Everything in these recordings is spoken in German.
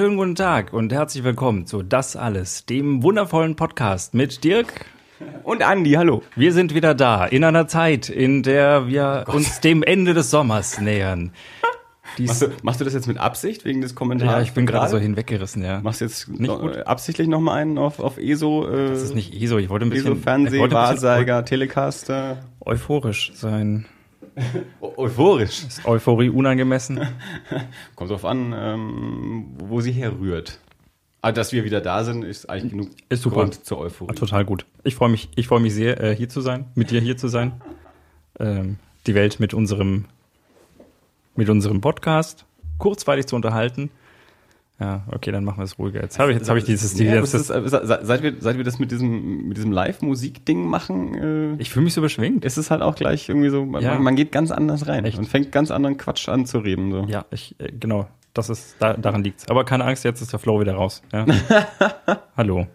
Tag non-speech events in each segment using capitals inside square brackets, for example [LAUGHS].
Einen schönen guten Tag und herzlich willkommen zu Das Alles, dem wundervollen Podcast mit Dirk und Andi. Hallo. Wir sind wieder da in einer Zeit, in der wir oh uns dem Ende des Sommers nähern. Machst du, machst du, das jetzt mit Absicht wegen des Kommentars? Ja, ich bin gerade so hinweggerissen, ja. Machst du jetzt nicht noch, gut? absichtlich nochmal einen auf, auf ESO? Äh, das ist nicht ESO, ich wollte ein bisschen... ESO, Fernseh, Wahrsager, Telecaster. Euphorisch sein. [LAUGHS] Euphorisch. Ist Euphorie unangemessen? [LAUGHS] Kommt drauf an, ähm, wo sie herrührt. Aber dass wir wieder da sind, ist eigentlich genug ist super. Grund zur Euphorie. Total gut. Ich freue mich, ich freue mich sehr, äh, hier zu sein, mit dir hier zu sein. Ähm, die Welt mit unserem, mit unserem Podcast kurzweilig zu unterhalten ja, okay, dann machen wir es ruhiger. Jetzt habe ich, jetzt habe ich dieses, ja, dieses ist, seit wir, seit wir das mit diesem, mit diesem Live-Musik-Ding machen, äh, ich fühle mich so beschwingt. Ist es halt auch gleich irgendwie so, ja. man, man, geht ganz anders rein Echt? und fängt ganz anderen Quatsch an zu reden. So. Ja, ich, äh, genau, das ist, da, daran liegt's. Aber keine Angst, jetzt ist der Flow wieder raus. Ja. [LAUGHS] Hallo.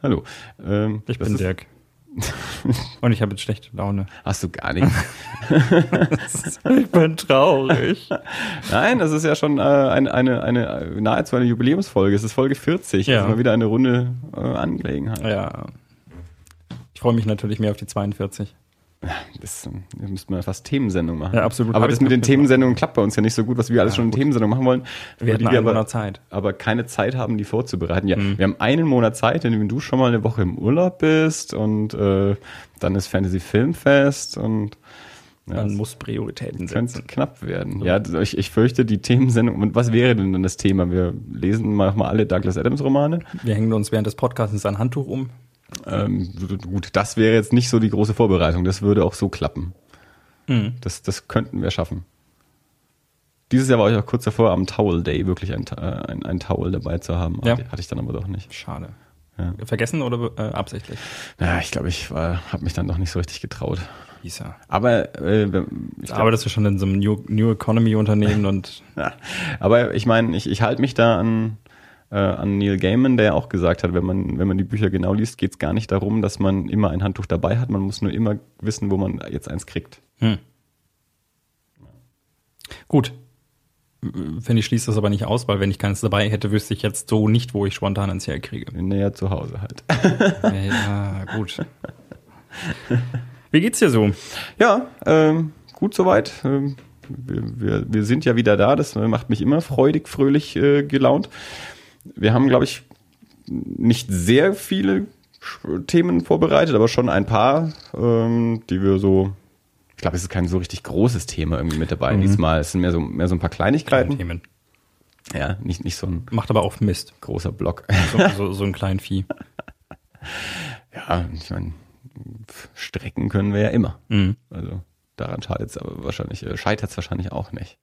Hallo. Ähm, ich bin Dirk. Und ich habe jetzt schlechte Laune. Hast du gar nicht. [LAUGHS] ich bin traurig. Nein, das ist ja schon äh, eine, eine, eine, nahezu eine Jubiläumsfolge. Es ist Folge 40. Ja. Das ist mal wieder eine runde äh, Angelegenheit. Ja. Ich freue mich natürlich mehr auf die 42. Das, das müssten wir fast Themensendung machen. Ja, absolut. Aber das mit den Themensendungen klappt bei uns ja nicht so gut, was wir alles ja, schon in Themensendung machen wollen. Wir hatten einen Monat Zeit. Aber keine Zeit haben, die vorzubereiten. Ja, mhm. wir haben einen Monat Zeit, wenn du schon mal eine Woche im Urlaub bist und äh, dann ist Fantasy Filmfest und ja, man muss Prioritäten setzen. Könnte knapp werden. Ja, ich, ich fürchte, die Themensendung, und was wäre denn dann das Thema? Wir lesen mal, mal alle Douglas Adams Romane. Wir hängen uns während des Podcasts ein Handtuch um. Ähm, gut, das wäre jetzt nicht so die große Vorbereitung. Das würde auch so klappen. Mhm. Das, das könnten wir schaffen. Dieses Jahr war ich auch kurz davor, am Towel Day wirklich ein, äh, ein, ein Towel dabei zu haben. Ja. Hatte ich dann aber doch nicht. Schade. Ja. Vergessen oder äh, absichtlich? Ja, ich glaube, ich habe mich dann doch nicht so richtig getraut. Isa. Aber äh, ich glaub, arbeitest du schon in so einem New, New Economy Unternehmen [LAUGHS] und. ja, aber ich meine, ich, ich halte mich da an äh, an Neil Gaiman, der ja auch gesagt hat, wenn man, wenn man die Bücher genau liest, geht es gar nicht darum, dass man immer ein Handtuch dabei hat. Man muss nur immer wissen, wo man jetzt eins kriegt. Hm. Gut. Wenn ich schließe das aber nicht aus, weil wenn ich keines dabei hätte, wüsste ich jetzt so nicht, wo ich spontan eins herkriege. [LAUGHS] Näher zu Hause halt. ja, gut. Wie geht's dir so? Ja, ähm, gut soweit. Ähm, wir, wir, wir sind ja wieder da, das macht mich immer freudig, fröhlich äh, gelaunt. Wir haben, glaube ich, nicht sehr viele Themen vorbereitet, aber schon ein paar, ähm, die wir so. Ich glaube, es ist kein so richtig großes Thema irgendwie mit dabei mhm. diesmal. Es sind mehr so, mehr so ein paar Kleinigkeiten. Themen. Ja, nicht, nicht so ein. Macht aber auch Mist. Großer Block. So, so, so ein kleinen Vieh. [LAUGHS] ja, ich meine, strecken können wir ja immer. Mhm. Also daran schadet es aber wahrscheinlich, äh, scheitert es wahrscheinlich auch nicht.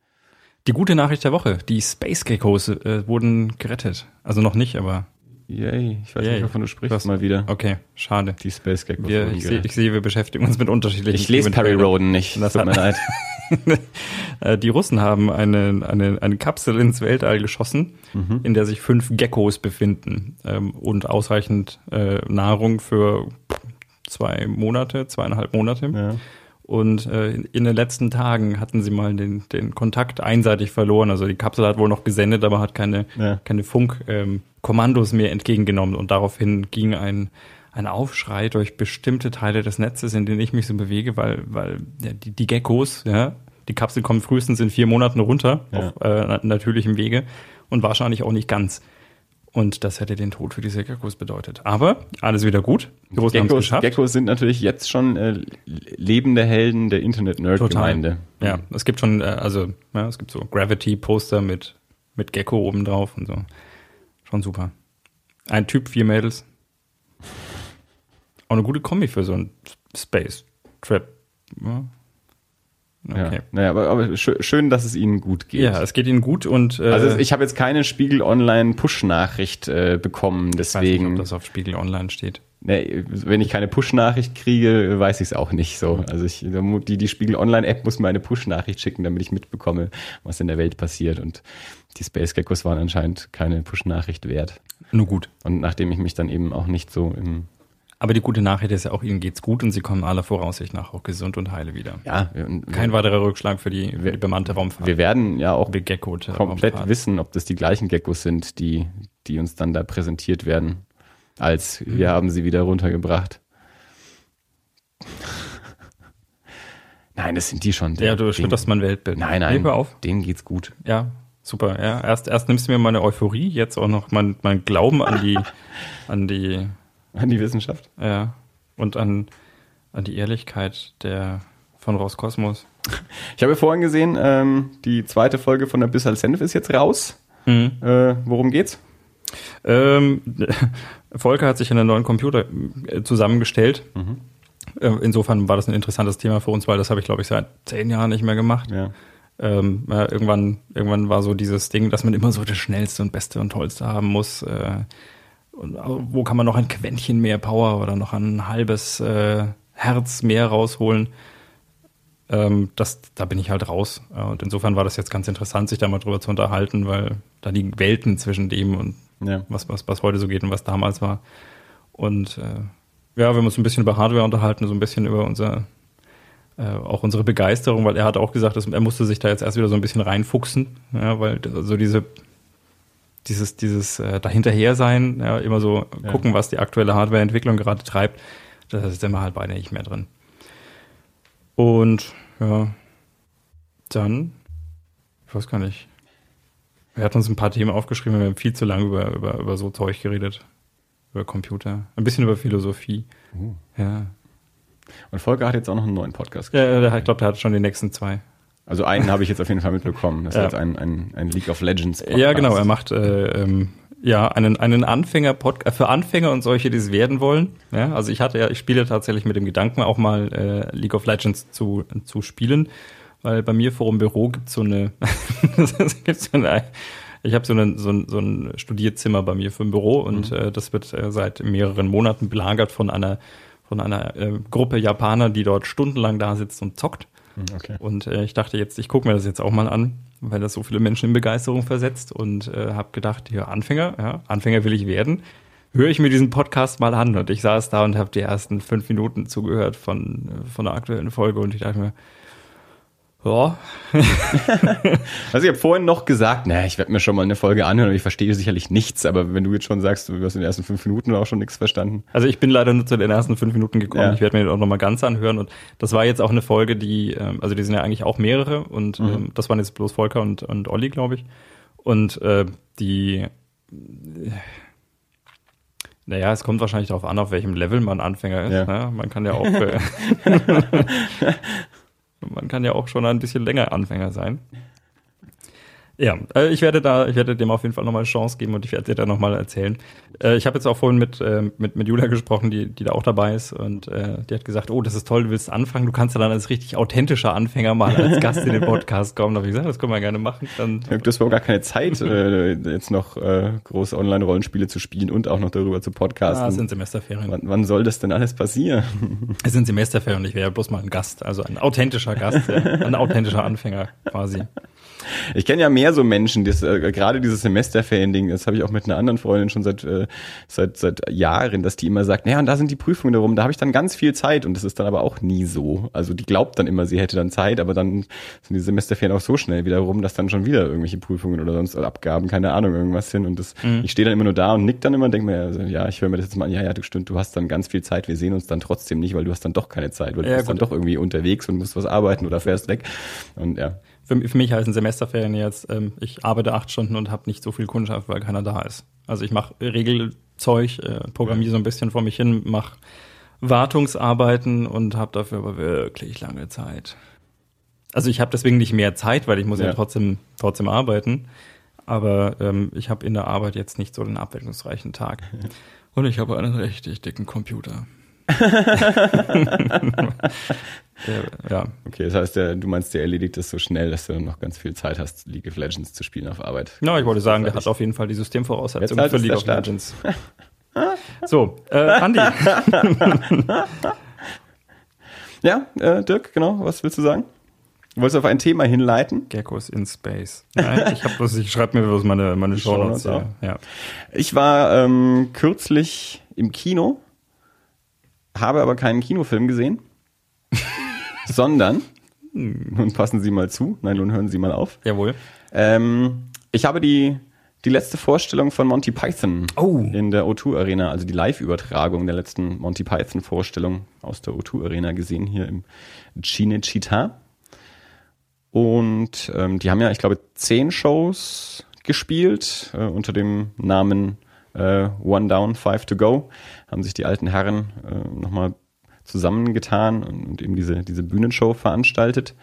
Die gute Nachricht der Woche, die Space Geckos äh, wurden gerettet. Also noch nicht, aber. Yay, ich weiß Yay. nicht, wovon du sprichst Was? mal wieder. Okay, schade. Die Space Geckos wir, wurden ich, seh, ich sehe, wir beschäftigen uns mit unterschiedlichen Ich lese Perry Roden nicht, das tut mir leid. [LAUGHS] Äh, die Russen haben eine, eine, eine Kapsel ins Weltall geschossen, mhm. in der sich fünf Geckos befinden ähm, und ausreichend äh, Nahrung für zwei Monate, zweieinhalb Monate. Ja. Und äh, in den letzten Tagen hatten sie mal den, den Kontakt einseitig verloren. Also die Kapsel hat wohl noch gesendet, aber hat keine, ja. keine Funkkommandos ähm, mehr entgegengenommen. Und daraufhin ging ein, ein Aufschrei durch bestimmte Teile des Netzes, in denen ich mich so bewege, weil, weil ja, die, die Geckos, ja, die Kapsel kommt frühestens in vier Monaten runter ja. auf äh, natürlichem Wege und wahrscheinlich auch nicht ganz. Und das hätte den Tod für diese Geckos bedeutet. Aber alles wieder gut. Die Geckos, Geckos sind natürlich jetzt schon äh, lebende Helden der Internet-Nerd-Gemeinde. Ja, es gibt schon, äh, also ja, es gibt so Gravity-Poster mit, mit Gecko oben drauf und so. Schon super. Ein Typ, vier Mädels. Auch eine gute Kombi für so einen Space-Trip. Ja, Okay. Ja, naja, aber, aber schön, dass es Ihnen gut geht. Ja, es geht Ihnen gut und äh, also ich habe jetzt keine Spiegel Online Push-Nachricht äh, bekommen, deswegen. Ich weiß nicht, ob das auf Spiegel Online steht. Nee, wenn ich keine Push-Nachricht kriege, weiß ich es auch nicht so. Also ich, die, die Spiegel Online-App muss mir eine Push-Nachricht schicken, damit ich mitbekomme, was in der Welt passiert. Und die Space Geckos waren anscheinend keine Push-Nachricht wert. Nur gut. Und nachdem ich mich dann eben auch nicht so im Aber die gute Nachricht ist ja auch, ihnen geht's gut und sie kommen aller Voraussicht nach auch gesund und heile wieder. Ja, Kein weiterer Rückschlag für die, für die bemannte Raumfahrt. wir werden ja auch komplett Raumfahrt. wissen, ob das die gleichen Geckos sind, die, die uns dann da präsentiert werden, als wir haben sie wieder runtergebracht. Nein, das sind die schon. Ja, du schütterst mein Weltbild. Nein, nein, auf. denen geht's gut. Ja, super. Ja, erst, erst nimmst du mir meine Euphorie, jetzt auch noch mein, mein Glauben an die, [LAUGHS] an die, An die Wissenschaft. ja, und an, an die Ehrlichkeit der, von Roskosmos. Ich habe vorhin gesehen, ähm, die zweite Folge von der Bissal Senf ist jetzt raus. Mhm. Äh, worum geht's? Ähm, [LAUGHS] Volker hat sich einen neuen Computer äh, zusammengestellt. Äh, Insofern war das ein interessantes Thema für uns, weil das habe ich, glaube ich, seit zehn Jahren nicht mehr gemacht. Ja. Ähm, ja, irgendwann, irgendwann war so dieses Ding, dass man immer so das Schnellste und Beste und Tollste haben muss. Äh, und auch, wo kann man noch ein Quäntchen mehr Power oder noch ein halbes äh, Herz mehr rausholen? Ähm, das, da bin ich halt raus. Äh, Und insofern war das jetzt ganz interessant, sich da mal drüber zu unterhalten, weil da die Welten zwischen dem und Ja. was, was, was heute so geht und was damals war. Und äh, ja, wir haben uns ein bisschen über Hardware unterhalten, so ein bisschen über unser, äh, auch unsere Begeisterung, weil er hat auch gesagt, dass er musste sich da jetzt erst wieder so ein bisschen reinfuchsen, ja, weil so diese dieses, dieses äh, dahinterher sein, ja, immer so Ja. gucken, was die aktuelle Hardwareentwicklung gerade treibt, da sind wir halt beide nicht mehr drin. Und ja, dann, ich weiß gar nicht, wir hatten uns ein paar Themen aufgeschrieben, wir haben viel zu lange über, über, über so Zeug geredet. Über Computer. Ein bisschen über Philosophie. Uh. Ja. Und Volker hat jetzt auch noch einen neuen Podcast. ja ich glaube, der hat schon die nächsten zwei. Also einen habe ich jetzt auf jeden Fall mitbekommen. Das ist Ja. jetzt ein, ein, ein League of Legends Ja, genau. Er macht äh, ähm, ja einen, einen Anfänger Podcast für Anfänger und solche, die es werden wollen. Ja, also ich hatte ja, ich spiele tatsächlich mit dem Gedanken auch mal äh, League of Legends zu zu spielen, weil bei mir vor dem Büro gibt so eine, [LAUGHS] es gibt so eine ich habe so, eine, so, ein, so ein Studierzimmer bei mir für ein Büro und äh, das wird äh, seit mehreren Monaten belagert von einer von einer äh, Gruppe Japaner, die dort stundenlang da sitzt und zockt. Okay. Und äh, ich dachte jetzt, ich gucke mir das jetzt auch mal an, weil das so viele Menschen in Begeisterung versetzt und äh, habe gedacht, ja, Anfänger, ja, Anfänger will ich werden. Höre ich mir diesen Podcast mal an und ich saß da und habe die ersten fünf Minuten zugehört von, äh, von der aktuellen Folge und ich dachte mir, ja, [LAUGHS] Also ich habe vorhin noch gesagt, naja, ich werde mir schon mal eine Folge anhören und ich verstehe sicherlich nichts, aber wenn du jetzt schon sagst, du hast in den ersten fünf Minuten auch schon nichts verstanden. Also ich bin leider nur zu den ersten fünf Minuten gekommen. Ja. Ich werde mir den auch nochmal ganz anhören. Und das war jetzt auch eine Folge, die, ähm, also die sind ja eigentlich auch mehrere und ähm, das waren jetzt bloß Volker und, und Olli, glaube ich. Und äh, die, naja, es kommt wahrscheinlich darauf an, auf welchem Level man Anfänger ist. Ja. Ne? Man kann ja auch, äh, [LAUGHS] [LAUGHS] man kann ja auch schon ein bisschen länger Anfänger sein. Ja, äh, ich werde da, ich werde dem auf jeden Fall nochmal eine Chance geben und ich werde dir da nochmal erzählen. Äh, ich habe jetzt auch vorhin mit, äh, mit, mit Julia gesprochen, die, die da auch dabei ist und äh, die hat gesagt, oh, das ist toll, du willst anfangen, du kannst ja dann als richtig authentischer Anfänger mal als [LAUGHS] Gast in den Podcast kommen. Da habe ich gesagt, das können wir gerne machen. Dann, Du hast überhaupt gar keine Zeit, [LAUGHS] äh, jetzt noch äh, große Online-Rollenspiele zu spielen und auch noch darüber zu ah, es podcasten. sind Semesterferien. wann, wann soll das denn alles passieren? [LAUGHS] Es sind Semesterferien und ich wäre ja bloß mal ein Gast, also ein authentischer Gast, ein authentischer Anfänger quasi. Ich kenne ja mehr so Menschen, das, äh, gerade dieses Semesterferien-Ding, das habe ich auch mit einer anderen Freundin schon seit, äh, seit, seit Jahren, dass die immer sagt, naja, und da sind die Prüfungen darum, da habe ich dann ganz viel Zeit und das ist dann aber auch nie so. Also die glaubt dann immer, sie hätte dann Zeit, aber dann sind die Semesterferien auch so schnell wieder rum, dass dann schon wieder irgendwelche Prüfungen oder sonst Abgaben, keine Ahnung, irgendwas sind und das, ich stehe dann immer nur da und nick dann immer und denke mir, also, ja, ich höre mir das jetzt mal an, ja, ja, du stimmt, du hast dann ganz viel Zeit, wir sehen uns dann trotzdem nicht, weil du hast dann doch keine Zeit, weil du Ja, bist dann gut. doch irgendwie unterwegs und musst was arbeiten oder fährst weg und ja. Für, für mich heißen Semesterferien jetzt, ähm, ich arbeite acht Stunden und habe nicht so viel Kundschaft, weil keiner da ist. Also ich mache Regelzeug, äh, programmiere so ein bisschen vor mich hin, mache Wartungsarbeiten und habe dafür aber wirklich lange Zeit. Also ich habe deswegen nicht mehr Zeit, weil ich muss ja, Ja. trotzdem trotzdem arbeiten. Aber ähm, ich habe in der Arbeit jetzt nicht so den abwechslungsreichen Tag. [LAUGHS] Und ich habe einen richtig dicken Computer. Ja, Okay, das heißt, du meinst, der erledigt das so schnell, dass du noch ganz viel Zeit hast, League of Legends zu spielen auf Arbeit. Ja, ich wollte sagen, der hat auf jeden Fall die Systemvoraussetzungen halt für League of Start. Legends. So, äh, Andi, [LAUGHS] Ja, äh, Dirk, genau, was willst du sagen? Du wolltest auf ein Thema hinleiten. Geckos in Space. Nein, ich habe bloß, ich schreibe mir bloß meine, meine Show Notes. Shownotes Ja. ja. Ich war ähm, kürzlich im Kino habe aber keinen Kinofilm gesehen, [LAUGHS] sondern, nun passen Sie mal zu, nein, nun hören Sie mal auf. Jawohl. Ähm, ich habe die, die letzte Vorstellung von Monty Python Oh. in der O2 Arena, also die Live-Übertragung der letzten Monty Python Vorstellung aus der O2 Arena gesehen, hier im Cinecittà. Und ähm, die haben ja, ich glaube, zehn Shows gespielt äh, unter dem Namen äh, One Down, Five to Go. Haben sich die alten Herren äh, nochmal zusammengetan und, und eben diese, diese Bühnenshow veranstaltet.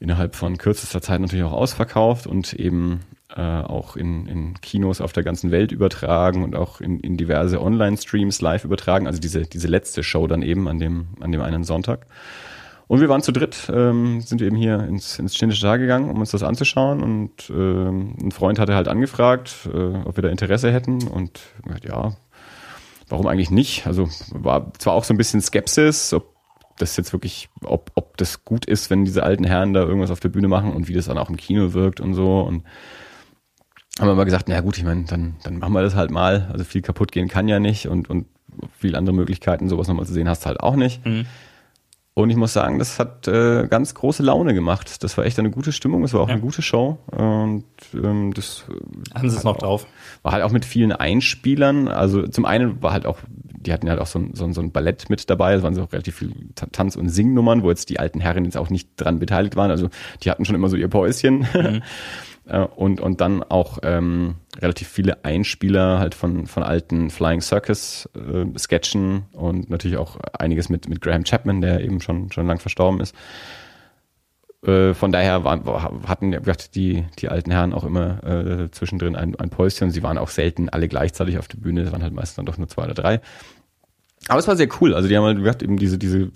Innerhalb von kürzester Zeit natürlich auch ausverkauft und eben äh, auch in, in Kinos auf der ganzen Welt übertragen und auch in, in diverse Online-Streams live übertragen. Also diese, diese letzte Show dann eben an dem, an dem einen Sonntag. Und wir waren zu dritt, ähm, sind wir eben hier ins, ins Chinesische Tag gegangen, um uns das anzuschauen. Und ähm, ein Freund hatte halt angefragt, äh, ob wir da Interesse hätten. Und ja, warum eigentlich nicht? Also war zwar auch so ein bisschen Skepsis, ob das jetzt wirklich, ob, ob das gut ist, wenn diese alten Herren da irgendwas auf der Bühne machen und wie das dann auch im Kino wirkt und so. Und haben mal gesagt, na gut, ich meine, dann, dann machen wir das halt mal. Also viel kaputt gehen kann ja nicht und, und viel andere Möglichkeiten, sowas nochmal zu sehen, hast halt auch nicht. Und ich muss sagen, das hat äh, ganz große Laune gemacht. Das war echt eine gute Stimmung, es war auch Ja. eine gute Show. Und ähm, das Haben Sie es noch drauf? war halt auch mit vielen Einspielern. Also zum einen war halt auch, die hatten halt auch so ein, so ein, so ein Ballett mit dabei. Es waren so auch relativ viel Ta- Tanz- und Singnummern, wo jetzt die alten Herren jetzt auch nicht dran beteiligt waren. Also die hatten schon immer so ihr Päuschen. [LAUGHS] Äh, Und, und dann auch ähm, relativ viele Einspieler halt von, von alten Flying Circus äh, Sketchen und natürlich auch einiges mit, mit Graham Chapman, der eben schon, schon lang verstorben ist. Äh, von daher waren, hatten die, die alten Herren auch immer äh, zwischendrin ein, ein Päuschen. Sie waren auch selten alle gleichzeitig auf der Bühne, es waren halt meistens dann doch nur zwei oder drei. Aber es war sehr cool. Also die haben halt gesagt, eben diese, diese,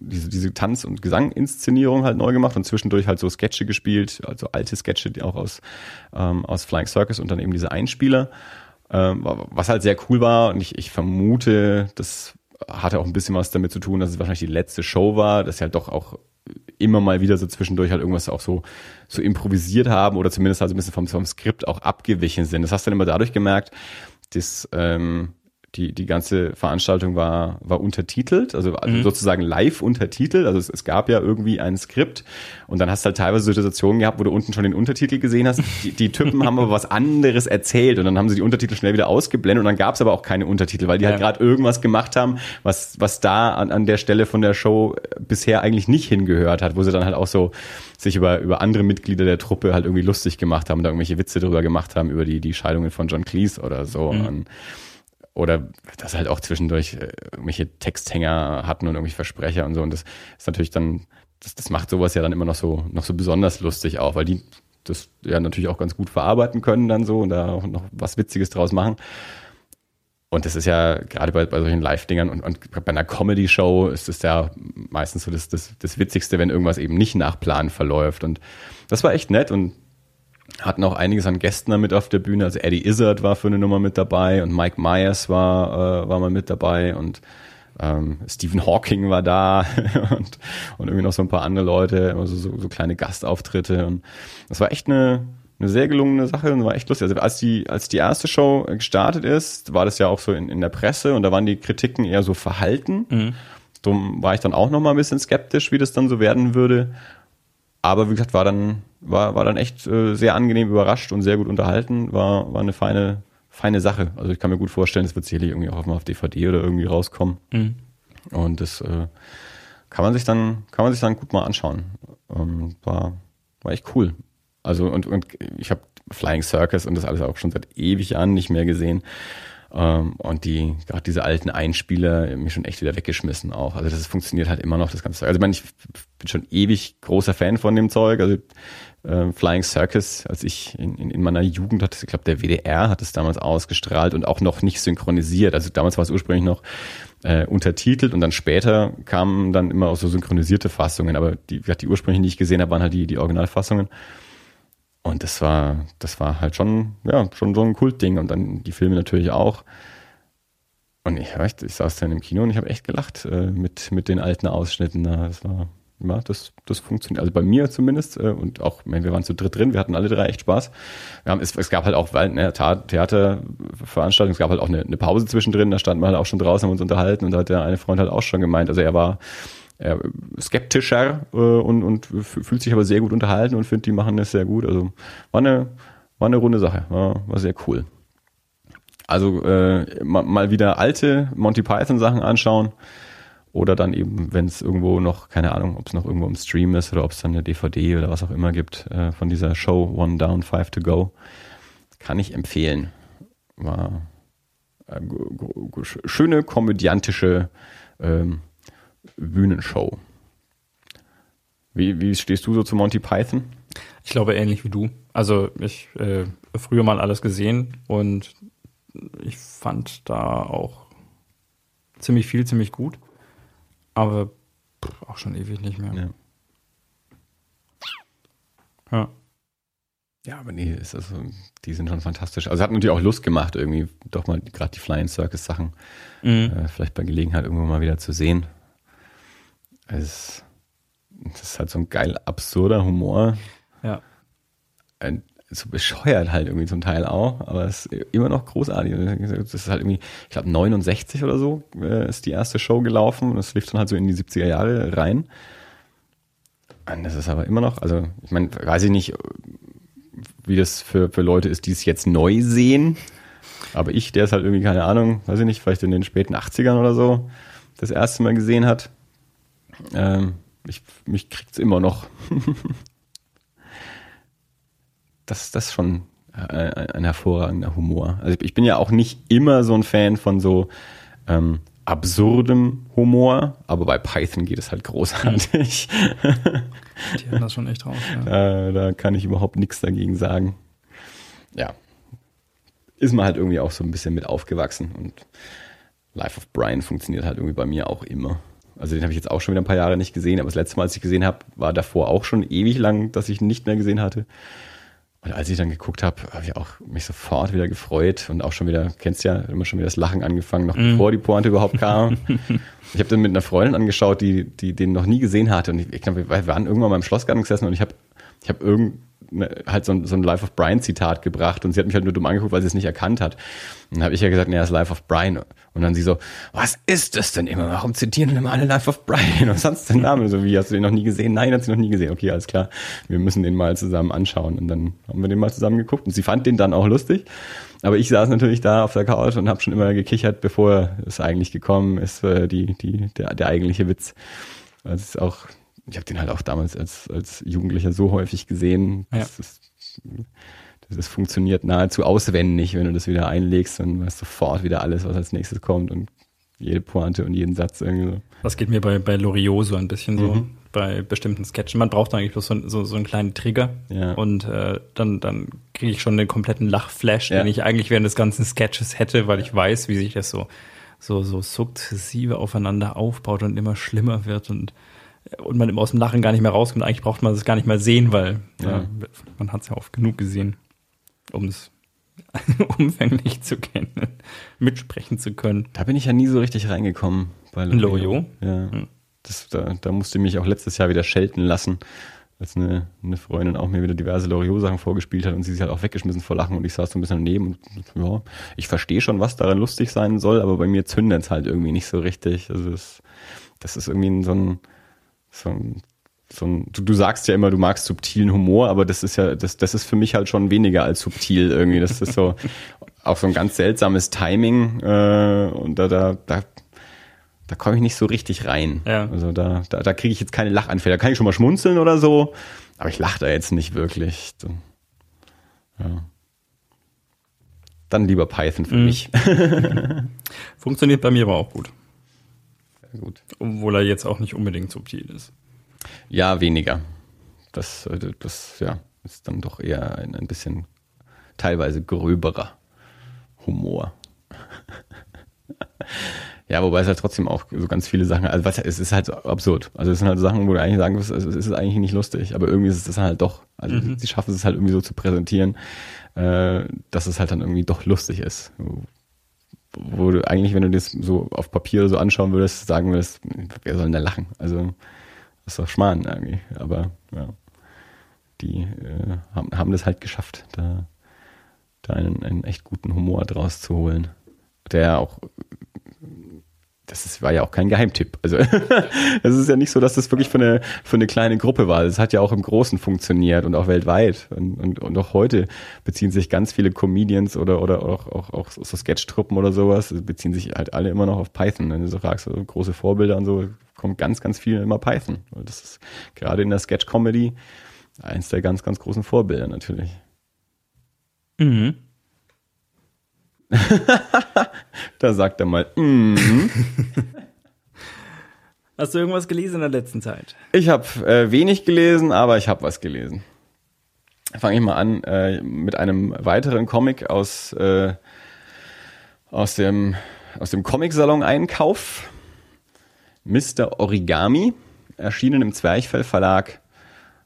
diese, diese Tanz- und Gesanginszenierung halt neu gemacht und zwischendurch halt so Sketche gespielt, also alte Sketche, die auch aus, ähm, aus Flying Circus und dann eben diese Einspieler. Ähm, was halt sehr cool war und ich, ich vermute, das hatte auch ein bisschen was damit zu tun, dass es wahrscheinlich die letzte Show war, dass sie halt doch auch immer mal wieder so zwischendurch halt irgendwas auch so, so improvisiert haben oder zumindest halt so ein bisschen vom, vom Skript auch abgewichen sind. Das hast du dann immer dadurch gemerkt, dass ähm, die, die ganze Veranstaltung war, war untertitelt, also, also sozusagen live untertitelt. Also es, es gab ja irgendwie ein Skript und dann hast du halt teilweise Situationen gehabt, wo du unten schon den Untertitel gesehen hast. Die, die Typen haben aber was anderes erzählt und dann haben sie die Untertitel schnell wieder ausgeblendet und dann gab es aber auch keine Untertitel, weil die halt Ja. gerade irgendwas gemacht haben, was, was da an, an der Stelle von der Show bisher eigentlich nicht hingehört hat, wo sie dann halt auch so sich über, über andere Mitglieder der Truppe halt irgendwie lustig gemacht haben, da irgendwelche Witze drüber gemacht haben, über die, die Scheidungen von John Cleese oder so. Und, oder dass halt auch zwischendurch äh, irgendwelche Texthänger hatten und irgendwelche Versprecher und so. Und das ist natürlich dann, das, das macht sowas ja dann immer noch so, noch so besonders lustig auch, weil die das ja natürlich auch ganz gut verarbeiten können dann so und da auch noch was Witziges draus machen. Und das ist ja gerade bei, bei solchen Live-Dingern und, und bei einer Comedy-Show ist es ja meistens so das, das, das Witzigste, wenn irgendwas eben nicht nach Plan verläuft. Und das war echt nett und hatten auch einiges an Gästen da mit auf der Bühne. Also Eddie Izzard war für eine Nummer mit dabei und Mike Myers war, äh, war mal mit dabei und ähm, Stephen Hawking war da [LAUGHS] und, und irgendwie noch so ein paar andere Leute, also so, so kleine Gastauftritte. Und das war echt eine, eine sehr gelungene Sache und war echt lustig. Also als die, als die erste Show gestartet ist, war das ja auch so in, in der Presse und da waren die Kritiken eher so verhalten. Darum war ich dann auch noch mal ein bisschen skeptisch, wie das dann so werden würde. Aber wie gesagt, war dann, war, war dann echt äh, sehr angenehm überrascht und sehr gut unterhalten. War, war eine feine, feine Sache. Also ich kann mir gut vorstellen, es wird sicherlich irgendwie auch mal auf DVD oder irgendwie rauskommen. Und das äh, kann man sich dann, kann man sich dann gut mal anschauen. Ähm, war, war echt cool. Also und, und ich habe Flying Circus und das alles auch schon seit ewig Jahren nicht mehr gesehen. Ähm, und die, gerade diese alten Einspieler, mich schon echt wieder weggeschmissen auch. Also das funktioniert halt immer noch, das ganze Zeug. Also ich meine, ich bin schon ewig großer Fan von dem Zeug. Also äh, Flying Circus, als ich in, in, in meiner Jugend hatte, ich glaube, der WDR hat es damals ausgestrahlt und auch noch nicht synchronisiert. Also damals war es ursprünglich noch äh, untertitelt und dann später kamen dann immer auch so synchronisierte Fassungen. Aber die, die ursprünglichen, die ich gesehen habe, waren halt die, die Originalfassungen. Und das war, das war halt schon, ja, schon so ein Kultding. Und dann die Filme natürlich auch. Und ich, ich, ich saß dann im Kino und ich habe echt gelacht äh, mit, mit den alten Ausschnitten. Da. Das war, ja, das, das funktioniert. Also bei mir zumindest äh, und auch, wir waren zu dritt drin, wir hatten alle drei echt Spaß. Wir haben, es, es gab halt auch weil, ne, Theaterveranstaltung, es gab halt auch eine, eine Pause zwischendrin, da standen wir halt auch schon draußen, haben uns unterhalten und da hat der eine Freund halt auch schon gemeint, also er war er, skeptischer äh, und, und fühlt sich aber sehr gut unterhalten und findet, die machen das sehr gut. Also war eine, war eine runde Sache, war, war sehr cool. Also äh, mal wieder alte Monty Python Sachen anschauen oder dann eben, wenn es irgendwo noch, keine Ahnung, ob es noch irgendwo im Stream ist oder ob es dann eine DVD oder was auch immer gibt äh, von dieser Show One Down, Five to Go, kann ich empfehlen. War äh, schöne komödiantische ähm, Bühnenshow. Wie, wie stehst du so zu Monty Python? Ich glaube ähnlich wie du. Also ich äh, früher mal alles gesehen und ich fand da auch ziemlich viel, ziemlich gut. Aber pff, auch schon ewig nicht mehr. Ja. Ja. Ja, aber nee, ist also, die sind schon fantastisch. Also hat natürlich auch Lust gemacht, irgendwie doch mal gerade die Flying Circus Sachen mhm. äh, vielleicht bei Gelegenheit irgendwo mal wieder zu sehen. Es, das ist halt so ein geil absurder Humor. Ja. Ein, so bescheuert halt irgendwie zum Teil auch, aber es ist immer noch großartig. Das ist halt irgendwie, ich glaube 69 oder so äh, ist die erste Show gelaufen und es lief dann halt so in die 70er Jahre rein. Und das ist aber immer noch, also ich meine, weiß ich nicht, wie das für, für Leute ist, die es jetzt neu sehen. Aber ich, der es halt irgendwie, keine Ahnung, weiß ich nicht, vielleicht in den späten 80ern oder so, das erste Mal gesehen hat, ähm, ich, mich kriegt's immer noch. [LAUGHS] das, das ist schon ein hervorragender Humor. Also ich bin ja auch nicht immer so ein Fan von so ähm, absurdem Humor, aber bei Python geht es halt großartig. Die haben das schon echt raus. [LAUGHS] Ja. Da, da kann ich überhaupt nichts dagegen sagen. Ja. Ist man halt irgendwie auch so ein bisschen mit aufgewachsen und Life of Brian funktioniert halt irgendwie bei mir auch immer. Also den habe ich jetzt auch schon wieder ein paar Jahre nicht gesehen, aber das letzte Mal, als ich gesehen habe, war davor auch schon ewig lang, dass ich ihn nicht mehr gesehen hatte. Und als ich dann geguckt habe, habe ich auch mich sofort wieder gefreut und auch schon wieder, kennst ja, immer schon wieder das Lachen angefangen, noch mm. bevor die Pointe überhaupt kam. [LAUGHS] ich habe dann mit einer Freundin angeschaut, die, die den noch nie gesehen hatte. Und ich, ich glaube, wir waren irgendwann mal im Schlossgarten gesessen und ich habe ich hab irgend, halt so ein, so ein Life of Brian Zitat gebracht und sie hat mich halt nur dumm angeguckt, weil sie es nicht erkannt hat. Und dann habe ich ja gesagt, nee, das ist Life of Brian. Und dann sie so, was ist das denn immer? Warum zitieren denn immer alle Life of Brian? [LAUGHS] Was ist der Name? So wie, hast du den noch nie gesehen? Nein, hat sie noch nie gesehen. Okay, alles klar. Wir müssen den mal zusammen anschauen. Und dann haben wir den mal zusammen geguckt und sie fand den dann auch lustig. Aber ich saß natürlich da auf der Couch und habe schon immer gekichert, bevor es eigentlich gekommen ist, äh, die, die, der, der eigentliche Witz. Das ist auch ich habe den halt auch damals als, als Jugendlicher so häufig gesehen. Ja. Das, ist, das funktioniert nahezu auswendig, wenn du das wieder einlegst, dann weißt sofort wieder alles, was als nächstes kommt und jede Pointe und jeden Satz irgendwie so. Das geht mir bei, bei Loriot so ein bisschen so, mhm. bei bestimmten Sketchen. Man braucht eigentlich bloß so, so, so einen kleinen Trigger ja. und äh, dann, dann kriege ich schon den kompletten Lachflash, ja. den ich eigentlich während des ganzen Sketches hätte, weil ich weiß, wie sich das so, so, so sukzessive aufeinander aufbaut und immer schlimmer wird und und man aus dem Lachen gar nicht mehr rauskommt. Eigentlich braucht man es gar nicht mehr sehen, weil ja. äh, man hat es ja oft genug gesehen, um es [LAUGHS] umfänglich zu kennen, mitsprechen zu können. Da bin ich ja nie so richtig reingekommen bei Loriot. Ja. Hm. Das, da, da musste ich mich auch letztes Jahr wieder schelten lassen, als eine, eine Freundin auch mir wieder diverse Loriot-Sachen vorgespielt hat und sie sich halt auch weggeschmissen vor Lachen und ich saß so ein bisschen daneben und ja, ich verstehe schon, was daran lustig sein soll, aber bei mir zündet es halt irgendwie nicht so richtig. Also das, das ist irgendwie so ein, so ein, so ein, du, du sagst ja immer, du magst subtilen Humor, aber das ist ja, das, das ist für mich halt schon weniger als subtil irgendwie. Das ist so [LAUGHS] auch so ein ganz seltsames Timing äh, und da, da, da, da komme ich nicht so richtig rein. Ja. Also da, da, da kriege ich jetzt keine Lachanfälle. Da kann ich schon mal schmunzeln oder so, aber ich lache da jetzt nicht wirklich. Ja. Dann lieber Python für mhm. mich. [LAUGHS] Funktioniert bei mir aber auch gut gut. Obwohl er jetzt auch nicht unbedingt subtil ist. Ja, weniger. Das, das ja, ist dann doch eher ein, ein bisschen teilweise gröberer Humor. [LAUGHS] ja, wobei es halt trotzdem auch so ganz viele Sachen, also was, es ist halt absurd. Also es sind halt Sachen, wo du eigentlich sagen wirst, es ist eigentlich nicht lustig, aber irgendwie ist es halt doch. Also mhm. sie schaffen es halt irgendwie so zu präsentieren, äh, dass es halt dann irgendwie doch lustig ist wo du eigentlich, wenn du das so auf Papier so anschauen würdest, sagen würdest, wer soll denn da lachen? Also Das ist doch Schmarrn irgendwie. Aber ja, die äh, haben, haben das halt geschafft, da, da einen, einen echt guten Humor draus zu holen. Der auch das ist, war ja auch kein Geheimtipp. Also [LAUGHS] es ist ja nicht so, dass das wirklich für eine, für eine kleine Gruppe war. Es hat ja auch im Großen funktioniert und auch weltweit. Und, und, und auch heute beziehen sich ganz viele Comedians oder, oder auch, auch, auch so Sketch-Truppen oder sowas, beziehen sich halt alle immer noch auf Python. Wenn du so fragst, so große Vorbilder und so, kommt ganz, ganz viel immer Python. Und das ist gerade in der Sketch-Comedy eins der ganz, ganz großen Vorbilder natürlich. Mhm. [LAUGHS] da sagt er mal, mm. [LAUGHS] Hast du irgendwas gelesen in der letzten Zeit? Ich habe äh, wenig gelesen, aber ich habe was gelesen. Fange ich mal an äh, mit einem weiteren Comic aus, äh, aus dem, aus dem Comic-Salon Einkauf. Mr. Origami, erschienen im Zwerchfell Verlag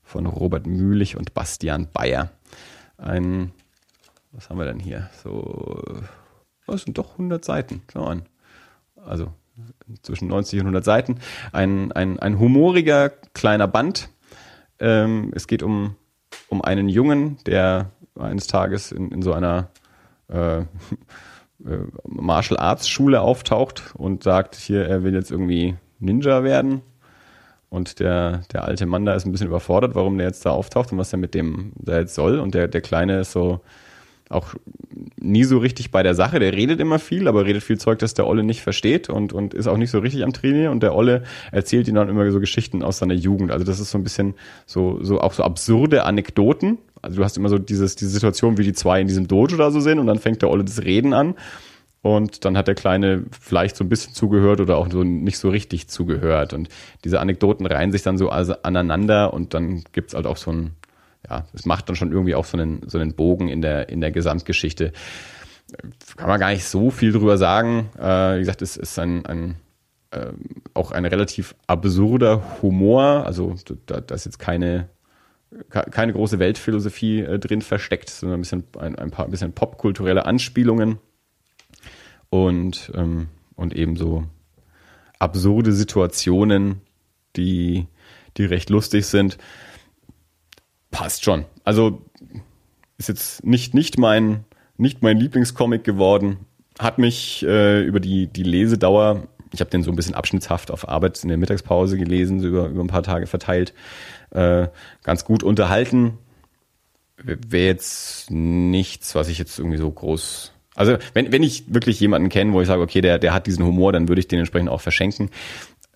von Robert Mühlich und Bastian Bayer. Ein was haben wir denn hier? So, das sind doch 100 Seiten. Schau an. Also zwischen 90 und 100 Seiten. Ein, ein, ein humoriger kleiner Band. Ähm, es geht um, um einen Jungen, der eines Tages in, in so einer äh, [LAUGHS] äh, Martial Arts Schule auftaucht und sagt, hier, er will jetzt irgendwie Ninja werden. Und der, der alte Mann da ist ein bisschen überfordert, warum der jetzt da auftaucht und was er mit dem da jetzt soll. Und der, der Kleine ist so, auch nie so richtig bei der Sache. Der redet immer viel, aber redet viel Zeug, das der Olle nicht versteht und, und ist auch nicht so richtig am Trainieren. Und der Olle erzählt ihm dann immer so Geschichten aus seiner Jugend. Also das ist so ein bisschen so, so auch so absurde Anekdoten. Also du hast immer so dieses, diese Situation, wie die zwei in diesem Dojo da so sind und dann fängt der Olle das Reden an. Und dann hat der Kleine vielleicht so ein bisschen zugehört oder auch so nicht so richtig zugehört. Und diese Anekdoten reihen sich dann so also aneinander und dann gibt's halt auch so ein, ja, es macht dann schon irgendwie auch so einen, so einen Bogen in der, in der Gesamtgeschichte. Kann man gar nicht so viel drüber sagen. Äh, wie gesagt, es ist ein, ein äh, auch ein relativ absurder Humor. Also da, da ist jetzt keine, keine große Weltphilosophie äh, drin versteckt, sondern ein bisschen, ein, ein paar ein bisschen popkulturelle Anspielungen und, ähm, und eben so absurde Situationen, die, die recht lustig sind passt schon. Also ist jetzt nicht, nicht mein, nicht mein Lieblingscomic geworden. Hat mich äh, über die, die Lesedauer, ich habe den so ein bisschen abschnittshaft auf Arbeit in der Mittagspause gelesen, so über, über ein paar Tage verteilt, äh, ganz gut unterhalten. Wäre jetzt nichts, was ich jetzt irgendwie so groß. Also, wenn, wenn ich wirklich jemanden kenne, wo ich sage, okay, der, der hat diesen Humor, dann würde ich den entsprechend auch verschenken.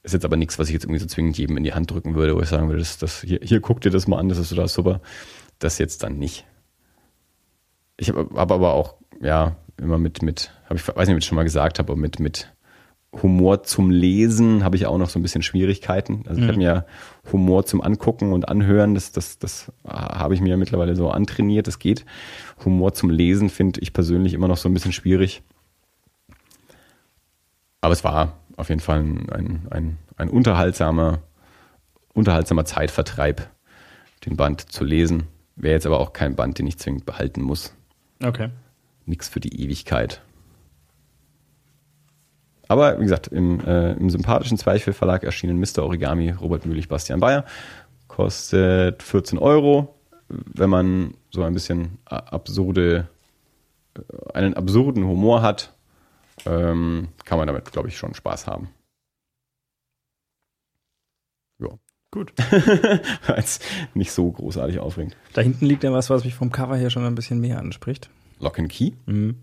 Ist jetzt aber nichts, was ich jetzt irgendwie so zwingend jedem in die Hand drücken würde, wo ich sagen würde, das, das, hier, hier guck dir das mal an, das ist total super. Das jetzt dann nicht. Ich habe hab aber auch, ja, immer mit, mit, habe ich, weiß nicht, ob ich schon mal gesagt habe, aber mit, mit Humor zum Lesen habe ich auch noch so ein bisschen Schwierigkeiten. Also ich habe mhm. mir Humor zum Angucken und Anhören, das, das, das habe ich mir mittlerweile so antrainiert, das geht. Humor zum Lesen finde ich persönlich immer noch so ein bisschen schwierig. Aber es war auf jeden Fall ein, ein, ein unterhaltsamer, unterhaltsamer Zeitvertreib, den Band zu lesen. Wäre jetzt aber auch kein Band, den ich zwingend behalten muss. Okay. Nix für die Ewigkeit. Aber wie gesagt, im, äh, im sympathischen Zweifel Verlag erschienen Mr. Origami, Robert Mühlich, Bastian Bayer. Kostet 14 Euro. Wenn man so ein bisschen absurde, äh, einen absurden Humor hat, ähm, kann man damit, glaube ich, schon Spaß haben. Ja. Gut. [LAUGHS] Als nicht so großartig aufregend. Da hinten liegt ja was, was mich vom Cover her schon ein bisschen mehr anspricht. Lock and Key? Mhm.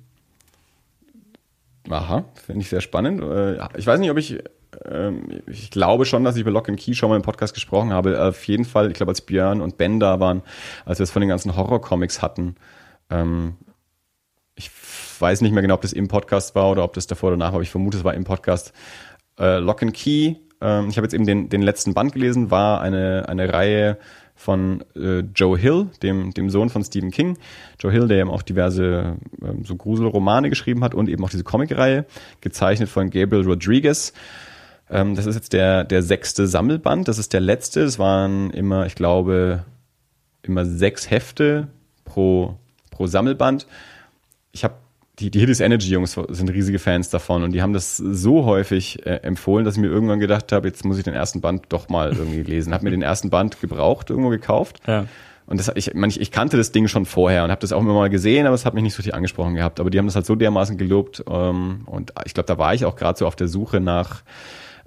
Aha, finde ich sehr spannend. Äh, ich weiß nicht, ob ich, ähm, ich glaube schon, dass ich über Lock and Key schon mal im Podcast gesprochen habe. Auf jeden Fall, ich glaube, als Björn und Ben da waren, als wir es von den ganzen Horror-Comics hatten, ähm, weiß nicht mehr genau, ob das im Podcast war oder ob das davor oder danach aber ich vermute, es war im Podcast. Äh, Lock and Key, ähm, ich habe jetzt eben den, den letzten Band gelesen, war eine, eine Reihe von äh, Joe Hill, dem, dem Sohn von Stephen King. Joe Hill, der eben auch diverse ähm, so Gruselromane geschrieben hat und eben auch diese Comicreihe, gezeichnet von Gabriel Rodriguez. Ähm, das ist jetzt der, der sechste Sammelband, das ist der letzte. Es waren immer, ich glaube, immer sechs Hefte pro, pro Sammelband. Ich habe die, die Hiddes Energy Jungs sind riesige Fans davon und die haben das so häufig äh, empfohlen, dass ich mir irgendwann gedacht habe, jetzt muss ich den ersten Band doch mal irgendwie lesen. Hab mir den ersten Band gebraucht, irgendwo gekauft. Ja. Und das, ich, ich, ich kannte das Ding schon vorher und habe das auch immer mal gesehen, aber es hat mich nicht so richtig angesprochen gehabt. Aber die haben das halt so dermaßen gelobt ähm, und ich glaube, da war ich auch gerade so auf der Suche nach